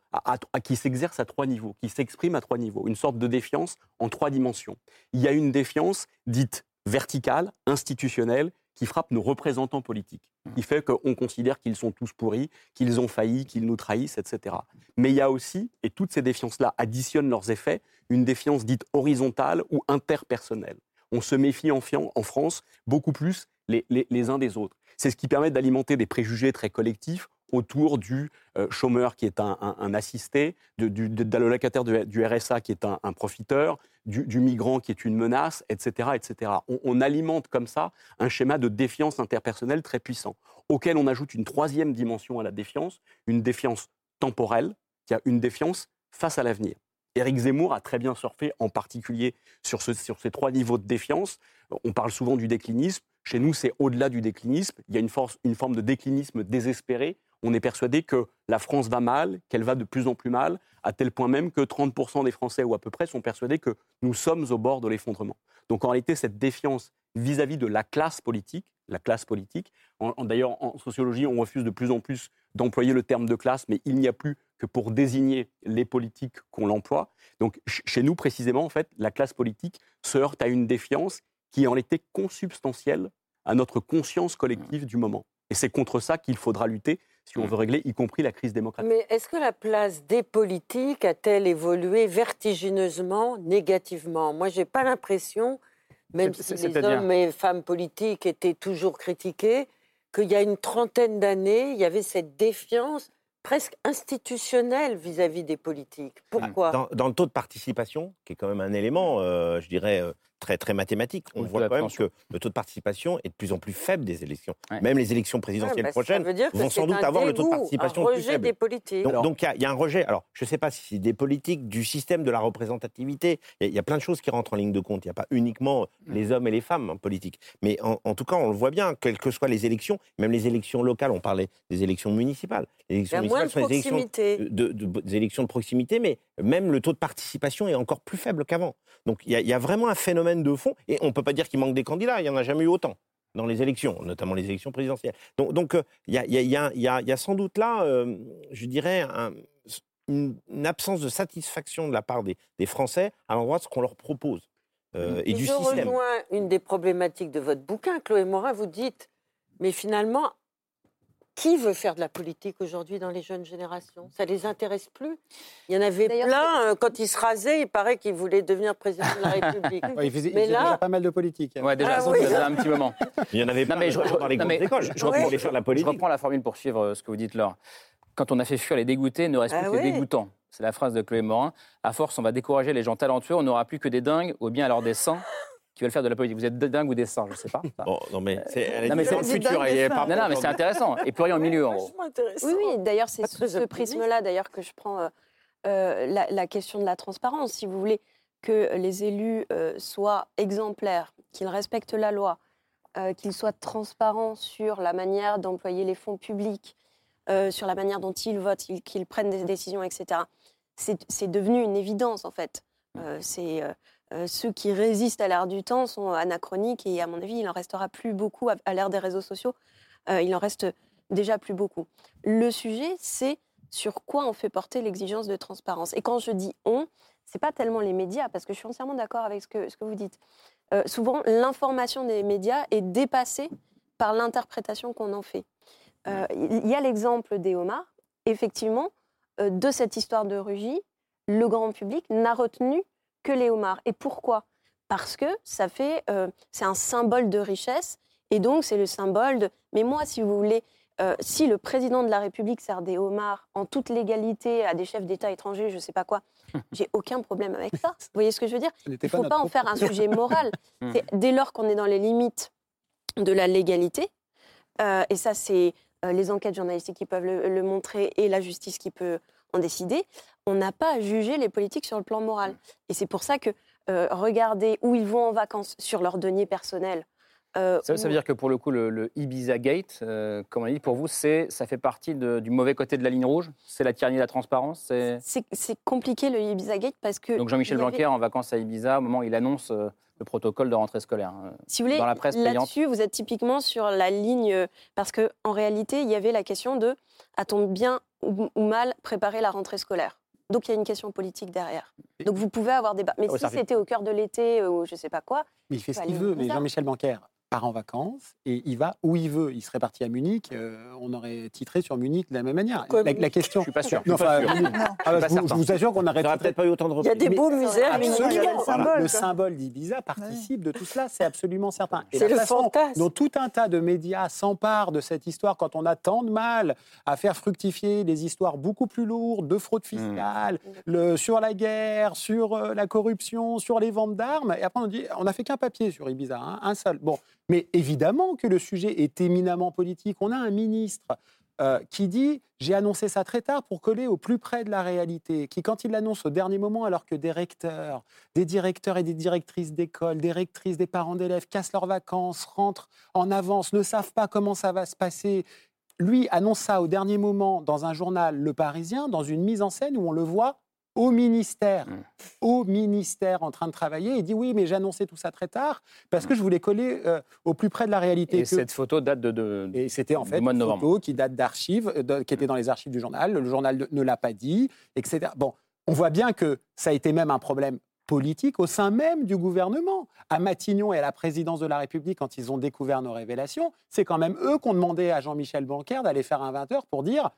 qui s'exerce à trois niveaux, qui s'exprime à trois niveaux, une sorte de défiance en trois dimensions. Il y a une défiance dite verticale, institutionnelle, qui frappe nos représentants politiques, qui fait qu'on considère qu'ils sont tous pourris, qu'ils ont failli, qu'ils nous trahissent, etc. Mais il y a aussi, et toutes ces défiances-là additionnent leurs effets, une défiance dite horizontale ou interpersonnelle. On se méfie en, en France beaucoup plus les, les uns des autres. C'est ce qui permet d'alimenter des préjugés très collectifs autour du euh, chômeur qui est un, assisté, de, du, l'allocataire du, RSA qui est un, profiteur, du, migrant qui est une menace, etc. etc. On, alimente comme ça un schéma de défiance interpersonnelle très puissant, auquel on ajoute une troisième dimension à la défiance, une défiance temporelle, qui a une défiance face à l'avenir. Éric Zemmour a très bien surfé, en particulier sur, ces trois niveaux de défiance. On parle souvent du déclinisme. Chez nous, c'est au-delà du déclinisme. Il y a une forme de déclinisme désespéré on est persuadé que la France va mal, qu'elle va de plus en plus mal, à tel point même que 30% des Français, ou à peu près, sont persuadés que nous sommes au bord de l'effondrement. Donc en réalité, cette défiance vis-à-vis de la classe politique, la classe politique, d'ailleurs en sociologie, on refuse de plus en plus d'employer le terme de classe, mais il n'y a plus que pour désigner les politiques qu'on l'emploie. Donc chez nous, précisément, en fait, la classe politique se heurte à une défiance qui en était consubstantielle à notre conscience collective du moment. Et c'est contre ça qu'il faudra lutter si on mm. veut régler, y compris la crise démocratique. Mais est-ce que la place des politiques a-t-elle évolué vertigineusement, négativement? Moi, je n'ai pas l'impression, même si les hommes et femmes politiques étaient toujours critiqués, qu'il y a une trentaine d'années, il y avait cette défiance presque institutionnelle vis-à-vis des politiques. Pourquoi? Dans, le taux de participation, qui est quand même un élément, euh, je dirais, euh, très, très mathématique. On voit quand même que le taux de participation est de plus en plus faible des élections. Même les élections présidentielles bah, prochaines vont sans doute avoir le taux de participation plus faible. Des politiques. Donc il y, a un rejet. Alors je ne sais pas si des politiques du système de la représentativité, il y, a plein de choses qui rentrent en ligne de compte. Il n'y a pas uniquement mm. les hommes et les femmes en politique. Mais en, tout cas, on le voit bien, quelles que soient les élections, même les élections locales, on parlait des élections municipales. Les élections municipales sont des élections de, des élections de proximité, mais même le taux de participation est encore plus faible qu'avant. Donc il y, a vraiment un phénomène de fond, et on ne peut pas dire qu'il manque des candidats, il n'y en a jamais eu autant. dans les élections, notamment les élections présidentielles. Donc, donc, il y, a, y, a, y, a, y, a, sans doute là, euh, je dirais, un, une, une, absence de satisfaction de la part des, des Français à l'endroit de ce qu'on leur propose euh, et, et du je système. rejoins une des problématiques de votre bouquin, Chloé Morin. Vous dites, mais finalement, qui veut faire de la politique aujourd'hui dans les jeunes générations? Ça les intéresse plus? Il y en avait plein euh, quand ils se rasaient. Il paraît qu'ils voulaient devenir président de la République. Ouais, il faisait, il mais faisait là, déjà pas mal de politique. Ouais, déjà, Ah ça oui. faisait un petit moment. Il y en avait Non, pas mais je, je- dans les non, mais écoles. je- je reprends, faire la je reprends la formule pour suivre euh, ce que vous dites, Laure. Quand on a fait fuir les dégoûtés, il ne reste Ah plus que oui. les dégoûtants. C'est la phrase de Chloé Morin. À force, on va décourager les gens talentueux, on n'aura plus que des dingues ou bien alors des saints qui veulent faire de la politique. Vous êtes dingue ou des saints, je ne sais pas. Bon, non, mais c'est dit c'est le futur. futur. il est pas- Non, non, mais c'est intéressant. Et plus rien au milieu, en gros. Oui, oui, d'ailleurs, c'est sous ce prisme-là d'ailleurs que je prends euh, euh, la, la question de la transparence. Si vous voulez que les élus euh, soient exemplaires, qu'ils respectent la loi, euh, qu'ils soient transparents sur la manière d'employer les fonds publics, euh, sur la manière dont ils votent, ils- qu'ils prennent des décisions, etc. C'est devenu une évidence, en fait. Euh, c'est euh, ceux qui résistent à l'ère du temps sont anachroniques et à mon avis, il en restera plus beaucoup à, l'ère des réseaux sociaux. Euh, il en reste déjà plus beaucoup. Le sujet, c'est sur quoi on fait porter l'exigence de transparence. Et quand je dis on, c'est pas tellement les médias, parce que je suis entièrement d'accord avec ce que, vous dites. Euh, souvent, l'information des médias est dépassée par l'interprétation qu'on en fait. Il y a l'exemple des homards. Effectivement, de cette histoire de Rugy, le grand public n'a retenu que les homards. Et pourquoi? Parce que ça fait, euh, c'est un symbole de richesse, et donc c'est le symbole de. Mais moi, si vous voulez, euh, si le président de la République sert des homards en toute légalité à des chefs d'État étrangers, je sais pas quoi, j'ai aucun problème avec ça. Vous voyez ce que je veux dire? Il n'était ne faut pas en faire un sujet moral. C'est dès lors qu'on est dans les limites de la légalité, euh, et ça, c'est euh, les enquêtes journalistiques qui peuvent le, le montrer et la justice qui peut en décider, on n'a pas à juger les politiques sur le plan moral. Et c'est pour ça que euh, regarder où ils vont en vacances sur leur denier personnel. euh, Ça, veut dire que pour le coup, le, le Ibiza Gate, euh, comme on a dit, pour vous, c'est, ça fait partie de- du mauvais côté de la ligne rouge? C'est la tyrannie de la transparence c'est... c'est c'est compliqué le Ibiza Gate parce que. Donc Jean-Michel avait- Blanquer en vacances à Ibiza, au moment où il annonce le protocole de rentrée scolaire. Si vous voulez, dans la presse payante. là-dessus, vous êtes typiquement sur la ligne, parce qu'en en réalité, il y avait la question de a-t-on bien ou mal préparé la rentrée scolaire? Donc il y a une question politique derrière. Donc vous pouvez avoir des débats. Mais Oh, si c'était au cœur de l'été euh, ou je sais pas quoi, Mais il fait ce qu'il veut. Mais. Jean-Michel Blanquer part en vacances et il va où il veut. Il serait parti à Munich, euh, on aurait titré sur Munich de la même manière. La, question. Je suis pas sûr. Non, Je suis pas enfin, sûr. Ah, bah, je, vous, certain. je vous assure qu'on Il aurait n'y aura titré- peut-être pas eu autant de Il y a des beaux musées à Munich. Absolument. Il y a le Voilà. symbole, Le quoi. symbole d'Ibiza participe de tout cela, c'est absolument certain. Et C'est la le façon fantasme. dont tout un tas de médias s'emparent de cette histoire quand on a tant de mal à faire fructifier des histoires beaucoup plus lourdes de fraude fiscale, le, sur la guerre, sur euh, la corruption, sur les ventes d'armes. Et après, on dit, on n'a fait qu'un papier sur Ibiza, hein, un seul. Bon, mais évidemment que le sujet est éminemment politique. On a un ministre euh, qui dit j'ai annoncé ça très tard pour coller au plus près de la réalité, qui quand il l'annonce au dernier moment, alors que des recteurs, des directeurs et des directrices d'école, des rectrices, des parents d'élèves cassent leurs vacances, rentrent en avance, ne savent pas comment ça va se passer, lui annonce ça au dernier moment dans un journal Le Parisien, dans une mise en scène où on le voit au ministère, au ministère en train de travailler. Il dit oui, mais j'ai annoncé tout ça très tard parce que je voulais coller euh, au plus près de la réalité. Et que- cette photo date de. de- et c'était en fait une novembre. photo qui date d'archives, euh, qui était dans les archives du journal. Le journal ne l'a pas dit, etc. Bon, on voit bien que ça a été même un problème politique au sein même du gouvernement. À Matignon et à la présidence de la République, quand ils ont découvert nos révélations, c'est quand même eux qui ont demandé à Jean-Michel Blanquer d'aller faire un 20 heures pour dire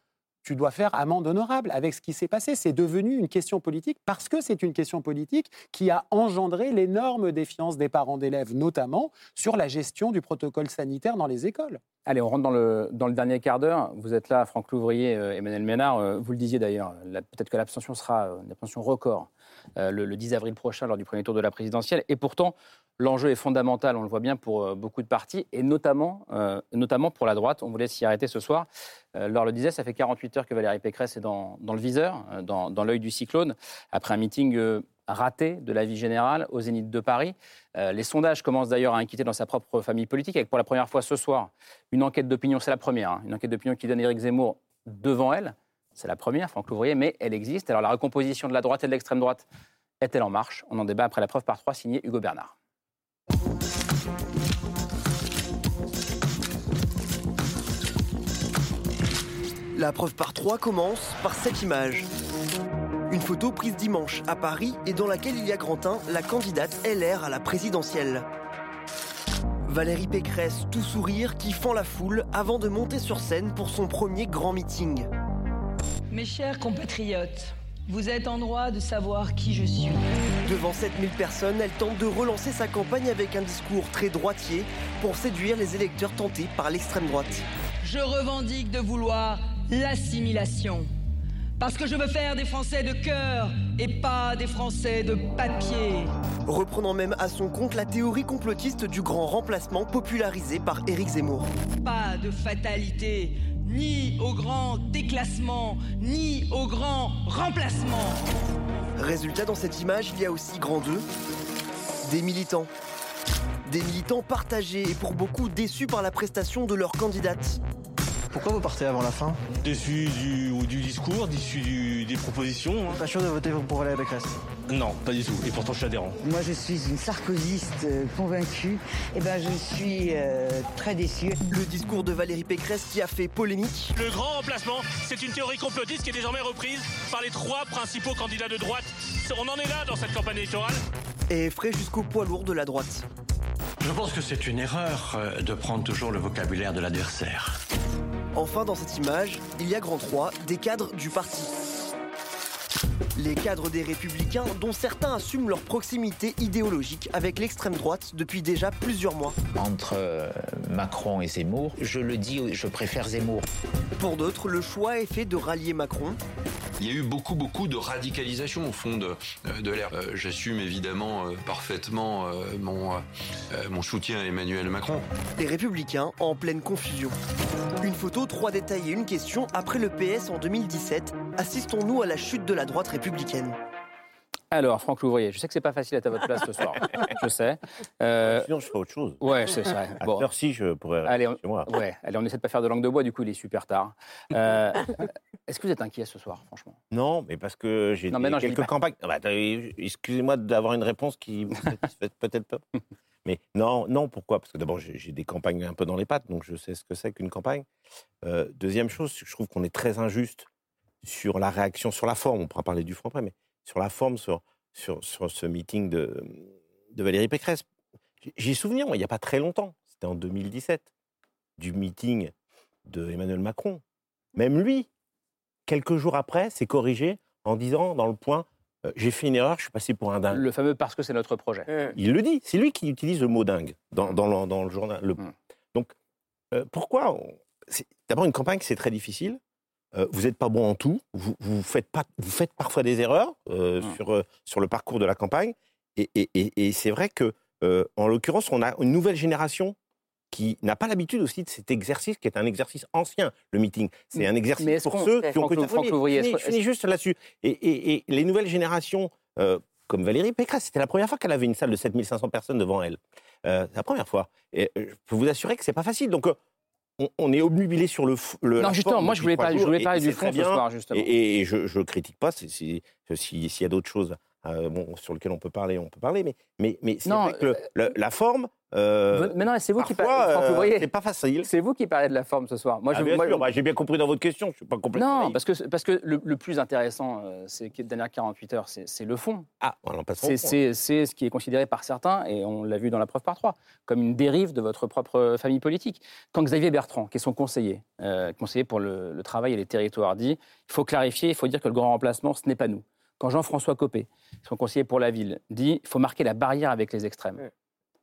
tu dois faire amende honorable avec ce qui s'est passé. C'est devenu une question politique parce que c'est une question politique qui a engendré l'énorme défiance des parents d'élèves, notamment sur la gestion du protocole sanitaire dans les écoles. Allez, on rentre dans le, dans le dernier quart d'heure. Vous êtes là, Franck Louvrier, euh, Emmanuel Ménard. euh, vous le disiez d'ailleurs, peut-être que l'abstention sera euh, une abstention record le, le 10 avril prochain lors du premier tour de la présidentielle. Et pourtant, l'enjeu est fondamental, on le voit bien, pour euh, beaucoup de partis, et notamment, euh, notamment pour la droite. On voulait s'y arrêter ce soir. Euh, le disait, ça fait 48 heures que Valérie Pécresse est dans, le viseur, euh, dans, l'œil du cyclone, après un meeting euh, raté de la vie générale au Zénith de Paris. Euh, les sondages commencent d'ailleurs à inquiéter dans sa propre famille politique, avec pour la première fois ce soir une enquête d'opinion, c'est la première, hein, une enquête d'opinion qui donne Éric Zemmour devant elle. C'est la première, Franck Louvrier, mais elle existe. Alors la recomposition de la droite et de l'extrême droite est-elle en marche? On en débat après la preuve par trois, signée Hugo Bernard. La preuve par trois commence par cette image. Une photo prise dimanche à Paris et dans laquelle il y a Grantin, la candidate LR à la présidentielle. Valérie Pécresse, tout sourire, qui fend la foule avant de monter sur scène pour son premier grand meeting. Mes chers compatriotes, vous êtes en droit de savoir qui je suis. Devant 7000 personnes, elle tente de relancer sa campagne avec un discours très droitier pour séduire les électeurs tentés par l'extrême droite. Je revendique de vouloir l'assimilation. Parce que je veux faire des Français de cœur et pas des Français de papier. Reprenant même à son compte la théorie complotiste du grand remplacement popularisée par Éric Zemmour. Pas de fatalité, ni au grand déclassement, ni au grand remplacement. Résultat, dans cette image, il y a aussi grand 2, des militants. Des militants partagés et pour beaucoup déçus par la prestation de leur candidate. Pourquoi vous partez avant la fin Déçu du, du discours, déçu du, des propositions. hein. Pas sûr de voter pour Valérie Pécresse Non, pas du tout. Et pourtant, je suis adhérent. Moi, je suis une sarkozyste euh, convaincue. Et ben, je suis euh, très déçue. Le discours de Valérie Pécresse qui a fait polémique. Le grand remplacement, c'est une théorie complotiste qui est désormais reprise par les trois principaux candidats de droite. On en est là dans cette campagne électorale. Et effraie jusqu'au poids lourd de la droite. Je pense que c'est une erreur euh, de prendre toujours le vocabulaire de l'adversaire. Enfin, dans cette image, il y a grand 3, des cadres du parti. Les cadres des Républicains, dont certains assument leur proximité idéologique avec l'extrême droite depuis déjà plusieurs mois. Entre euh, Macron et Zemmour, je le dis, je préfère Zemmour. Pour d'autres, le choix est fait de rallier Macron. Il y a eu beaucoup, beaucoup de radicalisation au fond de, euh, de l'air. Euh, J'assume évidemment euh, parfaitement euh, mon, euh, mon soutien à Emmanuel Macron. Les Républicains en pleine confusion. Une photo, trois détails et une question. Après le PS en 2017, assistons-nous à la chute de la droite républicaine Alors, Franck Louvrier, je sais que c'est pas facile d'être à votre place ce soir. je sais. Euh, Sinon, je ferai autre chose. Ouais, c'est ça. À Bon. heure-ci, je pourrais Allez, on, chez moi. ouais, allez, on essaie de pas faire de langue de bois, du coup, il est super tard. Euh, Est-ce que vous êtes inquiet ce soir, franchement? Non, mais parce que j'ai quelques campagnes. Ah bah, Excusez-moi d'avoir une réponse qui vous satisfait peut-être pas. Mais non, non, pourquoi? Parce que d'abord, j'ai des campagnes un peu dans les pattes, donc je sais ce que c'est qu'une campagne. Euh, deuxième chose, je trouve qu'on est très injuste sur la réaction, sur la forme. On pourra parler du fond après, mais sur la forme, sur, sur, sur ce meeting de, de Valérie Pécresse. J'ai- souvenir, moi, il n'y a pas très longtemps, c'était en 2017, du meeting de Emmanuel Macron. Même lui, quelques jours après, s'est corrigé en disant dans le point euh, J'ai fait une erreur, je suis passé pour un dingue. Le fameux parce que c'est notre projet. Il le dit, c'est lui qui utilise le mot dingue dans, dans le, dans le journal. Le- Donc, euh, pourquoi on- D'abord, une campagne, c'est très difficile. Euh, vous n'êtes pas bon en tout. Vous, vous, faites pas, vous faites parfois des erreurs euh, sur, euh, sur le parcours de la campagne. Et, et- et- et c'est vrai que, en l'occurrence, on a une nouvelle génération qui n'a pas l'habitude aussi de cet exercice, qui est un exercice ancien, le meeting. C'est un exercice pour ceux qui ont connu- je finis- juste là-dessus. Et, et- et les nouvelles générations, euh, comme Valérie Pécresse, c'était la première fois qu'elle avait une salle de 7500 personnes devant elle. Euh, c'est la première fois. Et je peux vous assurer que c'est pas facile. Donc, euh, on, on est obnubilé sur le, le Non, justement, forme moi, je voulais parler- je voulais parler du fond ce soir, justement. Et, et je, je critique pas. si- S'il y a d'autres choses euh, bon, sur lesquelles on peut parler, on peut parler. Mais, mais, mais c'est vrai que le- le- la forme. Euh, Mais non, c'est vous qui parlez. Euh, c'est pas facile. C'est vous qui parlez de la forme ce soir. Moi, Ah, je, bien moi, sûr, bah, j'ai bien compris dans votre question. Je suis pas complètement. Non, parce que, parce que le, le plus intéressant, euh, c'est que les dernières 48 heures, c'est le fond. Ah, on en passe C'est ce qui est considéré par certains, et on l'a vu dans la preuve par trois, comme une dérive de votre propre famille politique. Quand Xavier Bertrand, qui est son conseiller, euh, conseiller pour le, le travail et les territoires, dit il faut clarifier, il faut dire que le grand remplacement, ce n'est pas nous. Quand Jean-François Copé, son conseiller pour la ville, dit il faut marquer la barrière avec les extrêmes.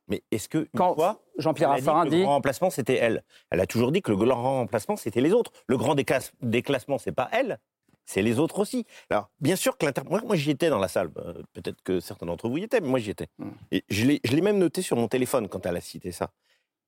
Mais est-ce que une Quand Jean-Pierre a dit Raffarin que dit le grand remplacement c'était elle? Elle a toujours dit que le grand remplacement c'était les autres. Le grand déclasse- déclassement c'est pas elle, c'est les autres aussi. Alors bien sûr que l'inter... moi, moi j'y étais dans la salle. Euh, Peut-être que certains d'entre vous y étaient, mais moi j'y étais. Hmm. Et je l'ai je l'ai même noté sur mon téléphone quand elle a cité ça.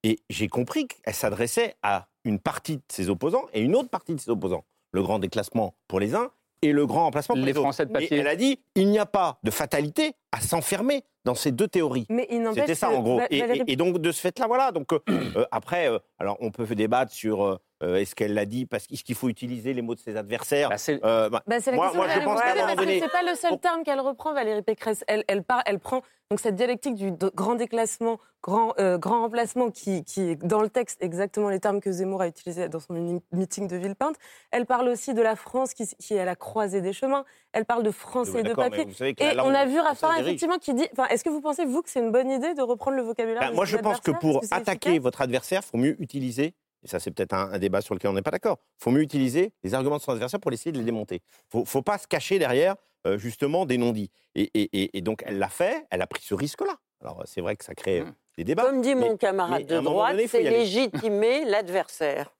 Et j'ai compris qu'elle s'adressait à une partie de ses opposants et une autre partie de ses opposants. Le grand déclassement pour les uns et le grand remplacement pour Les les, autres. Français de papier. Et elle a dit il n'y a pas de fatalité à s'enfermer dans ces deux théories. Mais il n'empêche C'était ça que en gros. Et, et- et donc de ce fait-là, voilà. Donc euh, euh, après, euh, alors on peut débattre sur euh, est-ce qu'elle l'a dit parce qu'il faut utiliser les mots de ses adversaires. Euh, bah, Bah, c'est la moi, question moi, je pense qu'à donné, c'est pas le seul terme qu'elle reprend, Valérie Pécresse. Elle, elle, part, elle prend donc cette dialectique du grand déclassement, grand, euh, grand remplacement, qui, qui est dans le texte exactement les termes que Zemmour a utilisés dans son meeting de Villepinte. Elle parle aussi de la France qui, qui est à la croisée des chemins. Elle parle de français Oui, et de papier. vous savez que la Et langue on a vu Raffarin, effectivement, qui dit. Enfin, Est-ce que vous pensez, vous, que c'est une bonne idée de reprendre le vocabulaire Ben, de moi, je pense que pour attaquer votre adversaire, il faut mieux utiliser, et ça c'est peut-être un, un débat sur lequel on n'est pas d'accord, il faut mieux utiliser les arguments de son adversaire pour essayer de les démonter. Il ne faut pas se cacher derrière euh, justement des non-dits. Et, et- et- et donc elle l'a fait, elle a pris ce risque-là. Alors c'est vrai que ça crée euh, des débats. Comme dit mais- mon camarade mais à de droite, c'est légitimer l'adversaire.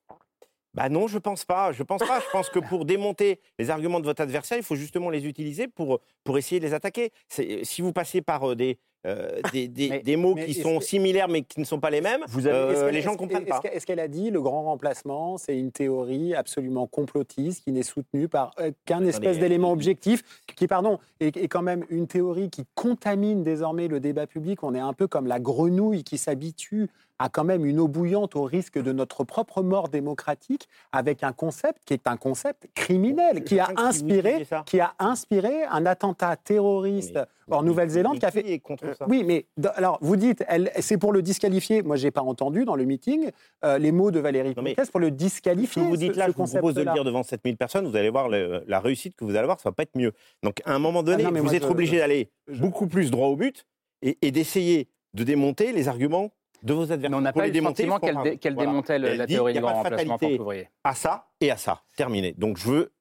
Bah non, je pense pas. Je pense pas. Je pense que pour démonter les arguments de votre adversaire, il faut justement les utiliser pour, pour essayer de les attaquer. C'est- Si vous passez par euh, des, euh, des, des- des mots qui sont similaires mais qui ne sont pas les mêmes, euh, les gens ne comprennent pas. Est-ce qu'elle a dit le grand remplacement, c'est une théorie absolument complotiste qui n'est soutenue par aucun espèce d'élément objectif, qui pardon, est, est quand même une théorie qui contamine désormais le débat public. On est un peu comme la grenouille qui s'habitue à quand même une eau bouillante au risque de notre propre mort démocratique, avec un concept qui est un concept criminel, qui a si inspiré, qui a inspiré un attentat terroriste en Nouvelle-Zélande qui a fait. contre ça? Oui, mais alors vous dites, c'est pour le disqualifier. Moi, j'ai pas entendu dans le meeting euh, les mots de Valérie Pécresse pour le disqualifier. que vous dites ce- là, ce je vous propose de le dire devant 7000 personnes, vous allez voir le- la réussite que vous allez avoir, ça va pas être mieux. Donc à un moment donné, Ah non, vous moi, êtes je- obligé je- d'aller beaucoup plus droit au but et, et d'essayer de démonter les arguments de vos adversaires. on n'a pas eu le sentiment qu'elle dé- qu'elle Voilà. démontait le- la dit, théorie du grand de remplacement fatalité pour ouvrier. À ça et à ça, terminé. Donc je veux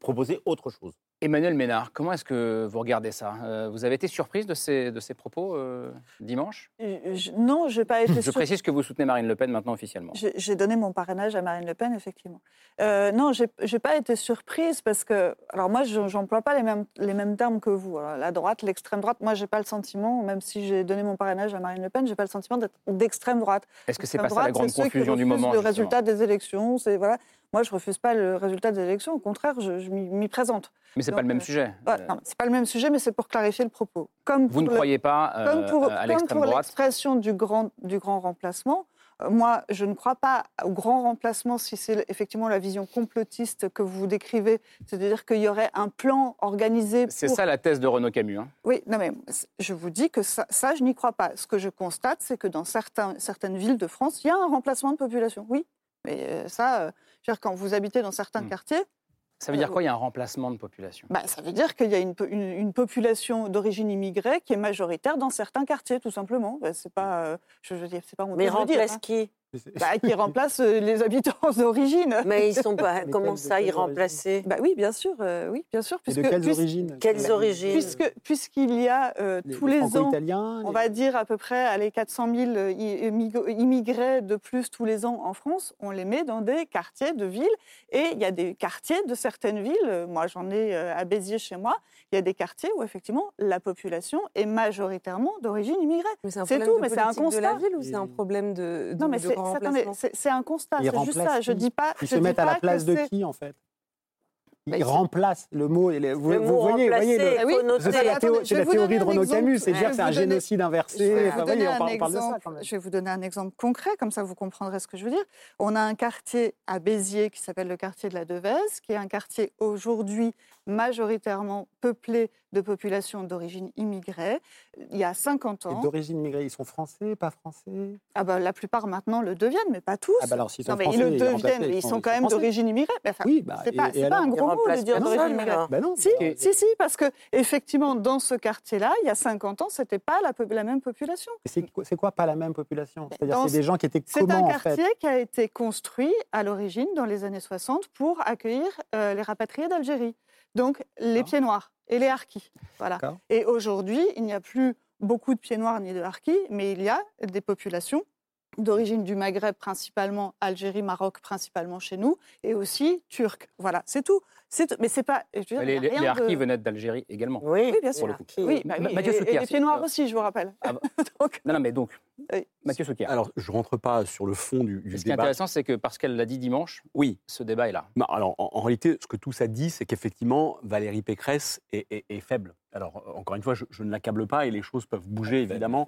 proposer autre chose. Emmanuel Ménard, comment est-ce que vous regardez ça? Euh, Vous avez été surprise de ces, de ces propos euh, dimanche? Euh, je- Non, je n'ai pas été Je sur- précise que vous soutenez Marine Le Pen maintenant officiellement. J'ai donné mon parrainage à Marine Le Pen, effectivement. Euh, non, j'ai j'ai pas été surprise parce que, alors moi, je n'emploie pas les mêmes, les mêmes termes que vous. Alors, la droite, l'extrême droite, moi, j'ai pas le sentiment, même si j'ai donné mon parrainage à Marine Le Pen, j'ai pas le sentiment d'être d'extrême droite. Est-ce que c'est pas ça la grande confusion du moment Le résultat des élections, c'est voilà. Moi, je refuse pas le résultat des élections. Au contraire, je, je m'y présente. Mais c'est pas le même euh, sujet. non, c'est pas le même sujet, mais c'est pour clarifier le propos. Comme Vous ne le- croyez pas euh, comme pour, à comme l'extrême pour droite l'expression du grand, du grand remplacement, euh, moi, je ne crois pas au grand remplacement si c'est effectivement la vision complotiste que vous décrivez, c'est-à-dire qu'il y aurait un plan organisé. C'est ça la thèse de Renaud Camus. hein. Oui, non mais je vous dis que ça, ça, je n'y crois pas. Ce que je constate, c'est que dans certains, certaines villes de France, il y a un remplacement de population. Oui, mais euh, ça, euh, je quand vous habitez dans certains quartiers, Ça veut dire quoi Il y a un remplacement de population? bah, ça veut dire qu'il y a une, po- une- une population d'origine immigrée qui est majoritaire dans certains quartiers, tout simplement. Bah, c'est pas, euh, je veux dire, c'est pas mon Mais dire, remplace hein. qui? Bah, Qui remplace euh, les habitants d'origine. Mais ils sont pas. comment ça, ils remplacer bah, Oui, bien sûr, euh, oui, bien sûr. Et de quelles origines? Quelles Bah, origines? Puisque puisqu'il y a euh, Les- tous les les, ans, on les- va dire à peu près allez, 400 000 euh, i- immigo- immigrés de plus tous les ans en France, on les met dans des quartiers de villes. Et il y a des quartiers de certaines villes, euh, moi j'en ai euh, à Béziers chez moi, il y a des quartiers où effectivement la population est majoritairement d'origine immigrée. C'est tout, mais c'est un politique de la constat. ville ou c'est un problème de, de, Non, mais de c'est remplacement un constat, c'est juste ça. Je qui dis pas. Ils je se dis mettent à la place de qui, en fait? Bah, Ils ils- remplacent le mot. Vous, Le vous mot voyez, voyez le- c'est la, théo- je théorie donner de un Renaud exemple. Camus, c'est Je dire que c'est un donner- génocide Je inversé. vais vous Enfin, donner voyez, on un parle, on parle de ça exemple. quand même. Je vais vous donner un exemple concret, comme ça vous comprendrez ce que je veux dire. On a un quartier à Béziers qui s'appelle le quartier de la Devèze, qui est un quartier aujourd'hui majoritairement peuplé de populations d'origine immigrée. Il y a 50 Et ans. D'origine immigrée, ils sont français, pas français? Ah bah, la plupart maintenant le deviennent, mais pas tous. Ah bah alors, non, sont mais français, ils le ils deviennent, ils ils sont- ils quand même d'origine immigrée. Enfin, Oui, bah, c'est pas, et c'est pas un Ils gros mot de dire d'origine immigrée. Bah non. Si, Et- si, si, parce que effectivement, dans ce quartier-là, il y a 50 ans, c'était pas la, même population. C'est quoi, c'est quoi pas la même population? C'est-à-dire c'est des gens qui étaient C'est comment un en quartier fait qui a été construit à l'origine dans les années 60 pour accueillir euh, les rapatriés d'Algérie. Donc les pieds noirs et les harkis. Voilà. Et aujourd'hui, il n'y a plus beaucoup de pieds noirs ni de harkis, mais il y a des populations d'origine du Maghreb principalement, Algérie, Maroc principalement chez nous, et aussi turques. Voilà, c'est tout. C'est- Mais c'est pas. je veux dire, Les, il y a les, rien les de- harkis venaient d'Algérie également. Oui, Oui, bien sûr. Pour le coup. Oui, bah oui, Mathieu et- et, Souquier, les pieds noirs euh, aussi, je vous rappelle. Non, non, mais donc, Mathieu Souquier. Alors, je rentre pas sur le fond du, du Ce qui est débat. intéressant, c'est que parce qu'elle l'a dit dimanche, oui. ce débat est là. Non, alors, en, en réalité, ce que tout ça dit, c'est qu'effectivement, Valérie Pécresse est, est- est faible. Alors, euh, encore une fois, je, je ne l'accable pas et les choses peuvent bouger, évidemment.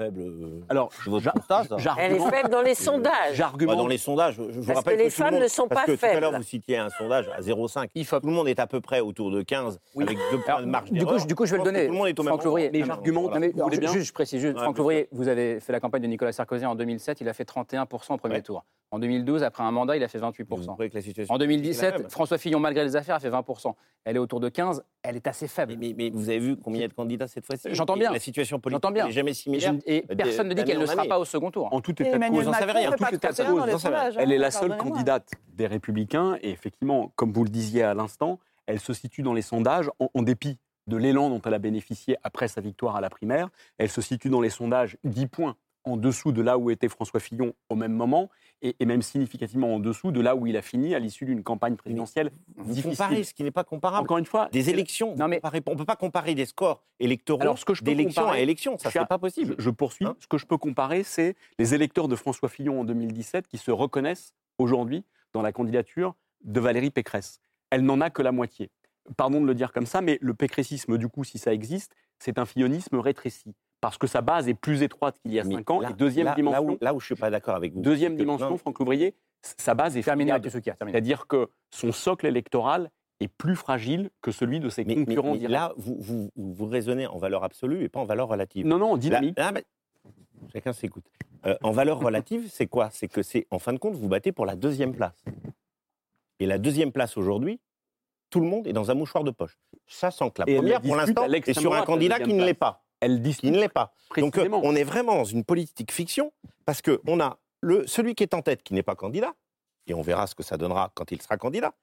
Alors, votre j'a- constat, ça. j'argumente- Elle est faible dans les sondages. J'argumente. Bah, dans les sondages, je vous Parce rappelle que les tout le femmes monde- ne sont parce pas que Tout à l'heure, faibles. vous citiez un sondage à 0,5. Tout le monde est à peu près autour de 15, avec deux points de marge Du coup, du coup, je vais le donner. Tout le monde est au même Franck Louvrier. mais- Voilà. je précise, juste, Ouais, Franck Louvrier, vous avez fait la campagne de Nicolas Sarkozy en 2007, il a fait 31% au premier tour. En 2012, après un mandat, il a fait 28%. que la situation En est la 2017, même. François Fillon, malgré les affaires, a fait 20%. Elle est autour de 15, elle est assez faible. Mais, mais vous avez vu combien il y a de candidats cette fois-ci? J'entends bien. La situation politique J'entends bien. n'est jamais similaire. Et et de- personne ne dit qu'elle ne sera année. pas au second tour. En tout Et état de Emmanuel cause, Macron en tout état de 31 cause, sais rien. sondages, elle est hein, la seule candidate des Républicains et effectivement, comme vous le disiez à l'instant, elle se situe dans les sondages en, en dépit de l'élan dont elle a bénéficié après sa victoire à la primaire. Elle se situe dans les sondages 10 points en dessous de là où était François Fillon au même moment et, et même significativement en dessous de là où il a fini à l'issue d'une campagne présidentielle Vous difficile. comparez ce qui n'est pas comparable. Encore une fois, Des élections. Non, mais... On ne peut pas comparer des scores électoraux Alors, ce que je peux d'élection à élection. Ça, c'est pas possible. Je, je poursuis. Ce que je peux comparer, c'est les électeurs de François Fillon en 2017 qui se reconnaissent aujourd'hui dans la candidature de Valérie Pécresse. Elle n'en a que la moitié. Pardon de le dire comme ça, mais le pécressisme, du coup, si ça existe, c'est un fillonisme rétréci. Parce que sa base est plus étroite qu'il y a cinq ans. là- et deuxième là- là dimension. où- là où je suis pas d'accord avec vous, Deuxième dimension, non. Franck Louvrier, sa base est Terminé, friable. Mathieu Souquier, terminé. C'est-à-dire que son socle électoral est plus fragile que celui de ses Mais, concurrents mais là, vous, vous, vous raisonnez en valeur absolue et pas en valeur relative. Non, non, en dynamique. Là- là, mais- chacun s'écoute. Euh, en valeur relative, c'est quoi? C'est que c'est, en fin de compte, vous battez pour la deuxième place. Et la deuxième place aujourd'hui, tout le monde est dans un mouchoir de poche. Ça sent que la Et première, pour l'instant, est sur un candidat qui ne l'est place. pas. Elle Qui ne l'est pas. Donc, euh, on est vraiment dans une politique fiction parce qu'on a le, celui qui est en tête qui n'est pas candidat, et on verra ce que ça donnera quand il sera candidat,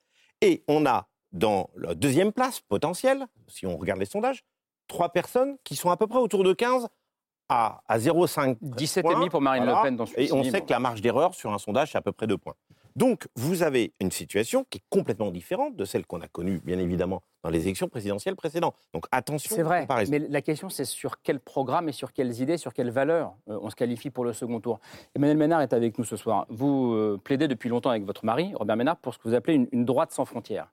et on a dans la deuxième place potentielle, si on regarde les sondages, trois personnes qui sont à peu près autour de 15 à, à 0,5 17,5 pour Marine Le Pen dans ce Et on sait que la marge d'erreur sur un sondage, c'est à peu près 2 points. Donc, vous avez une situation qui est complètement différente de celle qu'on a connue, bien évidemment, dans les élections présidentielles précédentes. Donc, attention. C'est vrai, comparaison. mais la question c'est sur quel programme et sur quelles idées, sur quelles valeurs euh, on se qualifie pour le second tour. Emmanuel Ménard est avec nous ce soir. Vous euh, plaidez depuis longtemps avec votre mari, Robert Ménard, pour ce que vous appelez une, une droite sans frontières.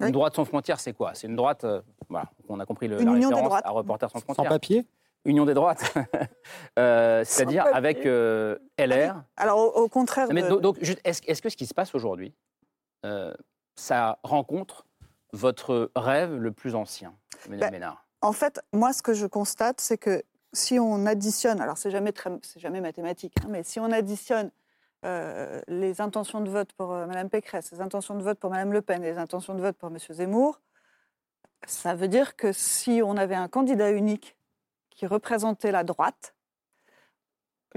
Une droite sans frontières, c'est quoi? C'est une droite, euh, voilà, on a compris le, Une la référence droites. à Reporters sans Sans frontières. papier? Union des droites, Euh, c'est-à-dire avec euh, LR. Alors, au, au contraire. Mais de- donc, est-ce que ce qui se passe aujourd'hui, euh, ça rencontre votre rêve le plus ancien, Ben, Ménard? En fait, moi, ce que je constate, c'est que si on additionne, alors c'est jamais, très- c'est jamais mathématique, hein, mais si on additionne euh, les intentions de vote pour euh, Mme Pécresse, les intentions de vote pour Mme Le Pen les intentions de vote pour M. Zemmour, ça veut dire que si on avait un candidat unique qui représentait la droite,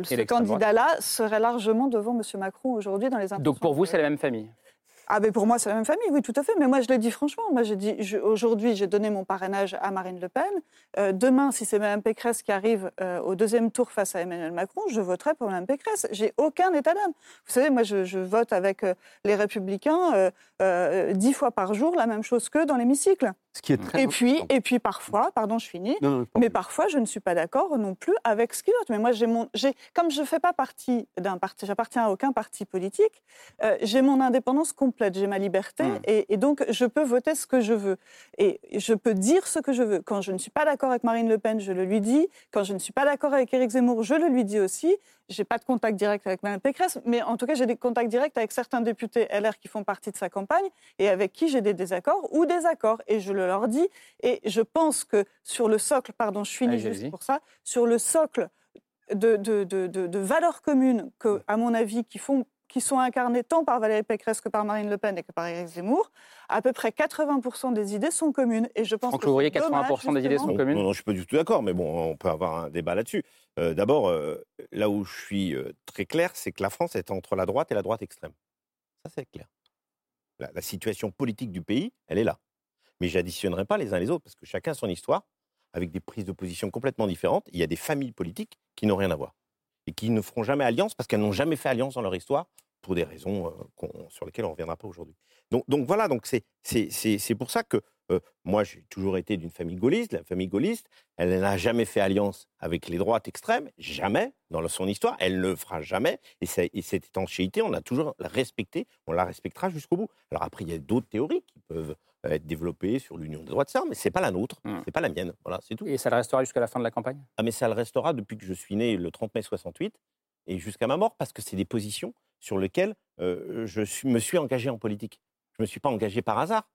ce candidat-là serait largement devant M. Macron aujourd'hui dans les intentions. Donc pour vous, c'est la même famille? Ah, mais pour moi, c'est la même famille, oui, tout à fait. Mais moi, je le dis franchement. Moi, j'ai dit, aujourd'hui, j'ai donné mon parrainage à Marine Le Pen. Euh, demain, si c'est Mme Pécresse qui arrive euh, au deuxième tour face à Emmanuel Macron, je voterai pour Mme Pécresse. J'ai aucun état d'âme. Vous savez, moi, je, je vote avec euh, les Républicains dix fois par jour, la même chose qu'eux dans l'hémicycle. Ce qui est très Et puis, et puis parfois, pardon, je finis. Non, non, Mais parfois, je ne suis pas d'accord non plus avec ce qu'ils votent. Mais moi, j'ai mon, j'ai, comme je ne fais pas partie d'un parti, j'appartiens à aucun parti politique, euh, j'ai mon indépendance complète, j'ai ma liberté, et, et donc je peux voter ce que je veux. Et je peux dire ce que je veux. Quand je ne suis pas d'accord avec Marine Le Pen, je le lui dis. Quand je ne suis pas d'accord avec Éric Zemmour, je le lui dis aussi. J'ai pas de contact direct avec Mme Pécresse, mais en tout cas, j'ai des contacts directs avec certains députés LR qui font partie de sa campagne et avec qui j'ai des désaccords ou des accords. Et je le leur dis. Et je pense que sur le socle, pardon, je finis Allez, juste pour ça, sur le socle de, de, de, de- de valeurs communes que, à mon avis, qui, font, qui sont incarnées tant par Valérie Pécresse que par Marine Le Pen et que par Éric Zemmour, à peu près 80% des idées sont communes. Et je pense Franck que dommage, 80% des idées sont communes Non, non, je suis pas du tout d'accord, mais bon, on peut avoir un débat là-dessus. Euh, D'abord, euh, là où je suis euh, très clair, c'est que la France est entre la droite et la droite extrême. Ça, c'est clair. La, la situation politique du pays, elle est là. Mais j'additionnerai pas les uns les autres, parce que chacun a son histoire, avec des prises de position complètement différentes. Il y a des familles politiques qui n'ont rien à voir. Et qui ne feront jamais alliance, parce qu'elles n'ont jamais fait alliance dans leur histoire, pour des raisons euh, sur lesquelles on ne reviendra pas aujourd'hui. Donc, voilà, donc c'est pour ça que euh, moi, j'ai toujours été d'une famille gaulliste. La famille gaulliste, elle n'a jamais fait alliance avec les droites extrêmes, jamais dans son histoire. Elle ne le fera jamais. Et, cette étanchéité, on a toujours la respectée. On la respectera jusqu'au bout. Alors après, il y a d'autres théories qui peuvent être développées sur l'union des droites, ça, mais c'est pas la nôtre, ce mmh. c'est pas la mienne. Voilà, c'est tout. Et ça le restera jusqu'à la fin de la campagne? Ah, mais ça le restera depuis que je suis né le 30 mai 68 et jusqu'à ma mort, parce que c'est des positions sur lesquelles euh, je me suis engagé en politique. Je ne me suis pas engagé par hasard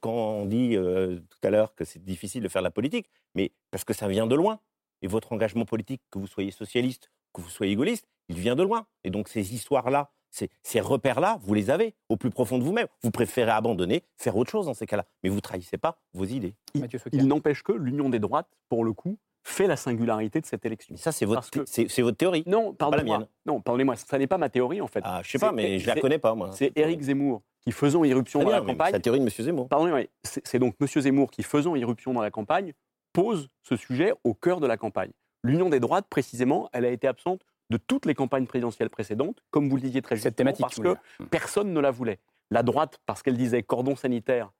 quand on dit tout à l'heure que c'est difficile de faire de la politique, mais parce que ça vient de loin. Et votre engagement politique, que vous soyez socialiste, que vous soyez gaulliste, il vient de loin. Et donc ces histoires-là, ces, ces repères-là, vous les avez au plus profond de vous-même. Vous préférez abandonner, faire autre chose dans ces cas-là. Mais vous ne trahissez pas vos idées. Il, il n'empêche que l'union des droites, pour le coup, fait la singularité de cette élection. ça, c'est votre, c'est, votre théorie. Non, pardonnez-moi. Non, pardonnez-moi. Ça n'est pas ma théorie, en fait. Ah, je sais pas, mais je la connais pas, moi. C'est Éric Zemmour qui, faisant irruption dans la campagne. C'est la théorie de M. Zemmour. Pardonnez-moi. C'est, donc M. Zemmour qui, faisant irruption dans la campagne, pose ce sujet au cœur de la campagne. L'union des droites, précisément, elle a été absente de toutes les campagnes présidentielles précédentes, comme vous le disiez très justement, thématique, parce que personne ne la voulait. La droite, parce qu'elle disait cordon sanitaire,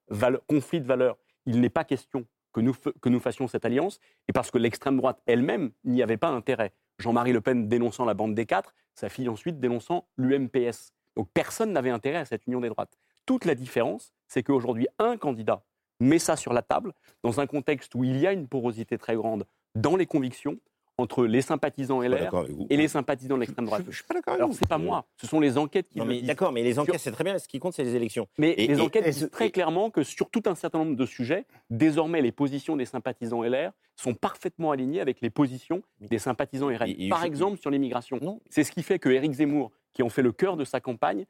conflit de valeurs, il n'est pas question que nous, que nous fassions cette alliance, et parce que l'extrême droite elle-même n'y avait pas intérêt. Jean-Marie Le Pen dénonçant la bande des quatre, sa fille ensuite dénonçant l'UMPS. Donc personne n'avait intérêt à cette union des droites. Toute la différence, c'est qu'aujourd'hui, un candidat met ça sur la table dans un contexte où il y a une porosité très grande dans les convictions, entre les sympathisants LR et les sympathisants de l'extrême droite. Je, ne suis pas d'accord Alors c'est pas moi, ce sont les enquêtes qui. D'accord, mais les enquêtes c'est très bien. Ce qui compte c'est les élections. Mais les enquêtes disent très clairement que sur tout un certain nombre de sujets, désormais les positions des sympathisants LR sont parfaitement alignées avec les positions des sympathisants RN. Par exemple sur l'immigration. C'est ce qui fait que Éric Zemmour, qui en fait le cœur de sa campagne,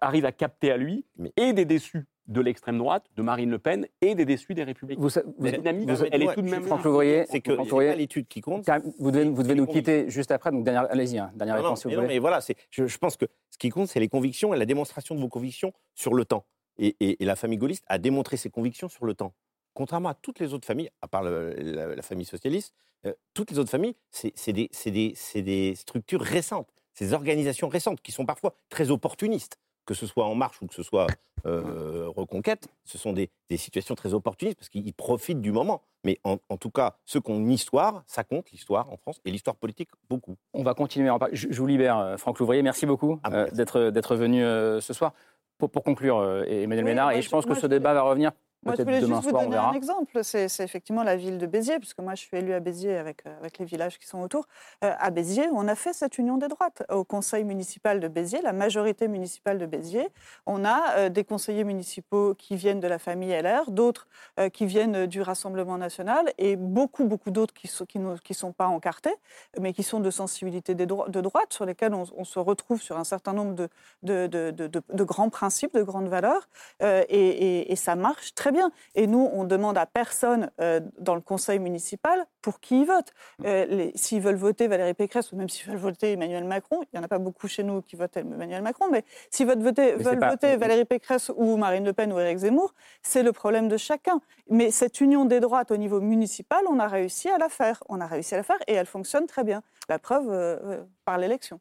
arrive à capter à lui et des déçus de l'extrême droite, de Marine Le Pen et des déçus des Républicains. Vous, la dynamique, elle est tout de même. Franck Louvrier, c'est que c'est l'étude qui compte. Vous devez, vous devez nous quitter juste après, donc allez-y, hein, dernière réponse. Non, mais, voilà, je, je, pense que ce qui compte, c'est les convictions et la démonstration de vos convictions sur le temps. Et, et, la famille gaulliste a démontré ses convictions sur le temps. Contrairement à toutes les autres familles, à part la, famille socialiste, euh, toutes les autres familles, c'est des, des, des structures récentes, ces organisations récentes qui sont parfois très opportunistes que ce soit En Marche ou que ce soit euh, Reconquête, ce sont des, situations très opportunistes parce qu'ils profitent du moment. Mais en, tout cas, ceux qui ont une histoire, ça compte, l'histoire en France, et l'histoire politique, beaucoup. On va continuer à en parler. Je, vous libère, euh, Franck Louvrier. Merci beaucoup ah, euh, d'être venu ce soir. Pour, conclure, Emmanuel Ménard, et je pense que ce débat va revenir moi, je voulais juste vous donner un exemple. C'est effectivement la ville de Béziers, puisque moi, je suis élue à Béziers avec, euh, avec les villages qui sont autour. Euh, à Béziers, on a fait cette union des droites. Au conseil municipal de Béziers, la majorité municipale de Béziers, on a euh, des conseillers municipaux qui viennent de la famille LR, d'autres qui viennent du Rassemblement national, et beaucoup, beaucoup d'autres qui ne qui, qui sont pas encartés, mais qui sont de sensibilité de droite, sur lesquels on, se retrouve sur un certain nombre de, de, de, de grands principes, de grandes valeurs. Et, et, et ça marche très bien. Et nous, on demande à personne euh, dans le conseil municipal pour qui ils votent. Mm. Euh, s'ils veulent voter Valérie Pécresse ou même s'ils veulent voter Emmanuel Macron, il n'y en a pas beaucoup chez nous qui votent Emmanuel Macron, mais s'ils veulent voter, veulent voter Valérie Pécresse ou Marine Le Pen ou Éric Zemmour, c'est le problème de chacun. Mais cette union des droites au niveau municipal, on a réussi à la faire. On a réussi à la faire et elle fonctionne très bien. La preuve euh, par l'élection.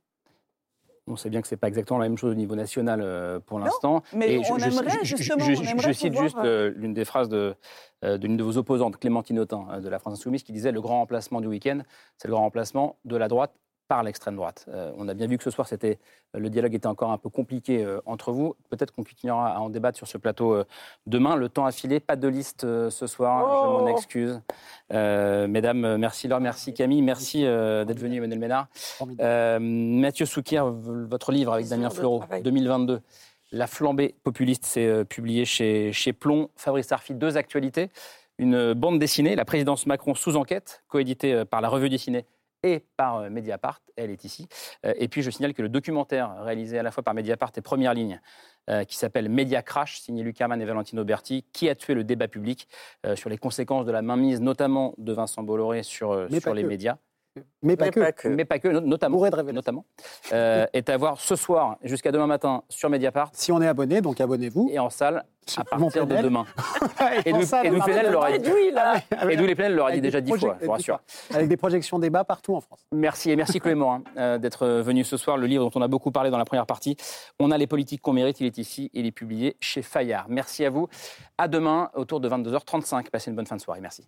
On sait bien que ce n'est pas exactement la même chose au niveau national euh, pour l'instant. Mais on aimerait justement. Je, cite juste euh, euh, l'une des phrases d'une de, vos opposantes, Clémentine Autain, de la France Insoumise, qui disait Le grand remplacement du week-end, c'est le grand remplacement de la droite par l'extrême droite. Euh, on a bien vu que ce soir, c'était le dialogue était encore un peu compliqué euh, entre vous. Peut-être qu'on continuera à en débattre sur ce plateau euh, demain. Le temps a filé, pas de liste ce soir, je m'en oh excuse. mesdames, merci Laure, merci Camille, merci d'être venu Emmanuel Ménard. Mathieu Soukir, votre livre avec Damien Fleureau, 2022. La flambée populiste, c'est publié chez, chez Plomb. Fabrice Arfi, deux actualités. Une bande dessinée, La présidence Macron sous enquête, coéditée par la revue dessinée et par euh, Mediapart, elle est ici. Euh, et puis je signale que le documentaire réalisé à la fois par Mediapart et Première Ligne, euh, qui s'appelle Media Crash, signé Luc Herman et Valentino Berti, qui a tué le débat public sur les conséquences de la mainmise, notamment de Vincent Bolloré sur, sur les médias. Mais pas que. Mais pas que, no- notamment. notamment euh, est à voir ce soir jusqu'à demain matin sur Mediapart. Si on est abonné, donc abonnez-vous. Et en salle à partir de demain. Et Edou pardon. Plenel leur a dit. Là. Edou Les Plenel leur a dit déjà dix fois, je vous rassure. Avec des projections débat partout en France. Merci et merci Chloé Morin euh, d'être venu ce soir. Le livre dont on a beaucoup parlé dans la première partie, On a les politiques qu'on mérite, il est ici, il est publié chez Fayard. Merci à vous. À demain autour de 22h35. Passez une bonne fin de soirée. Merci.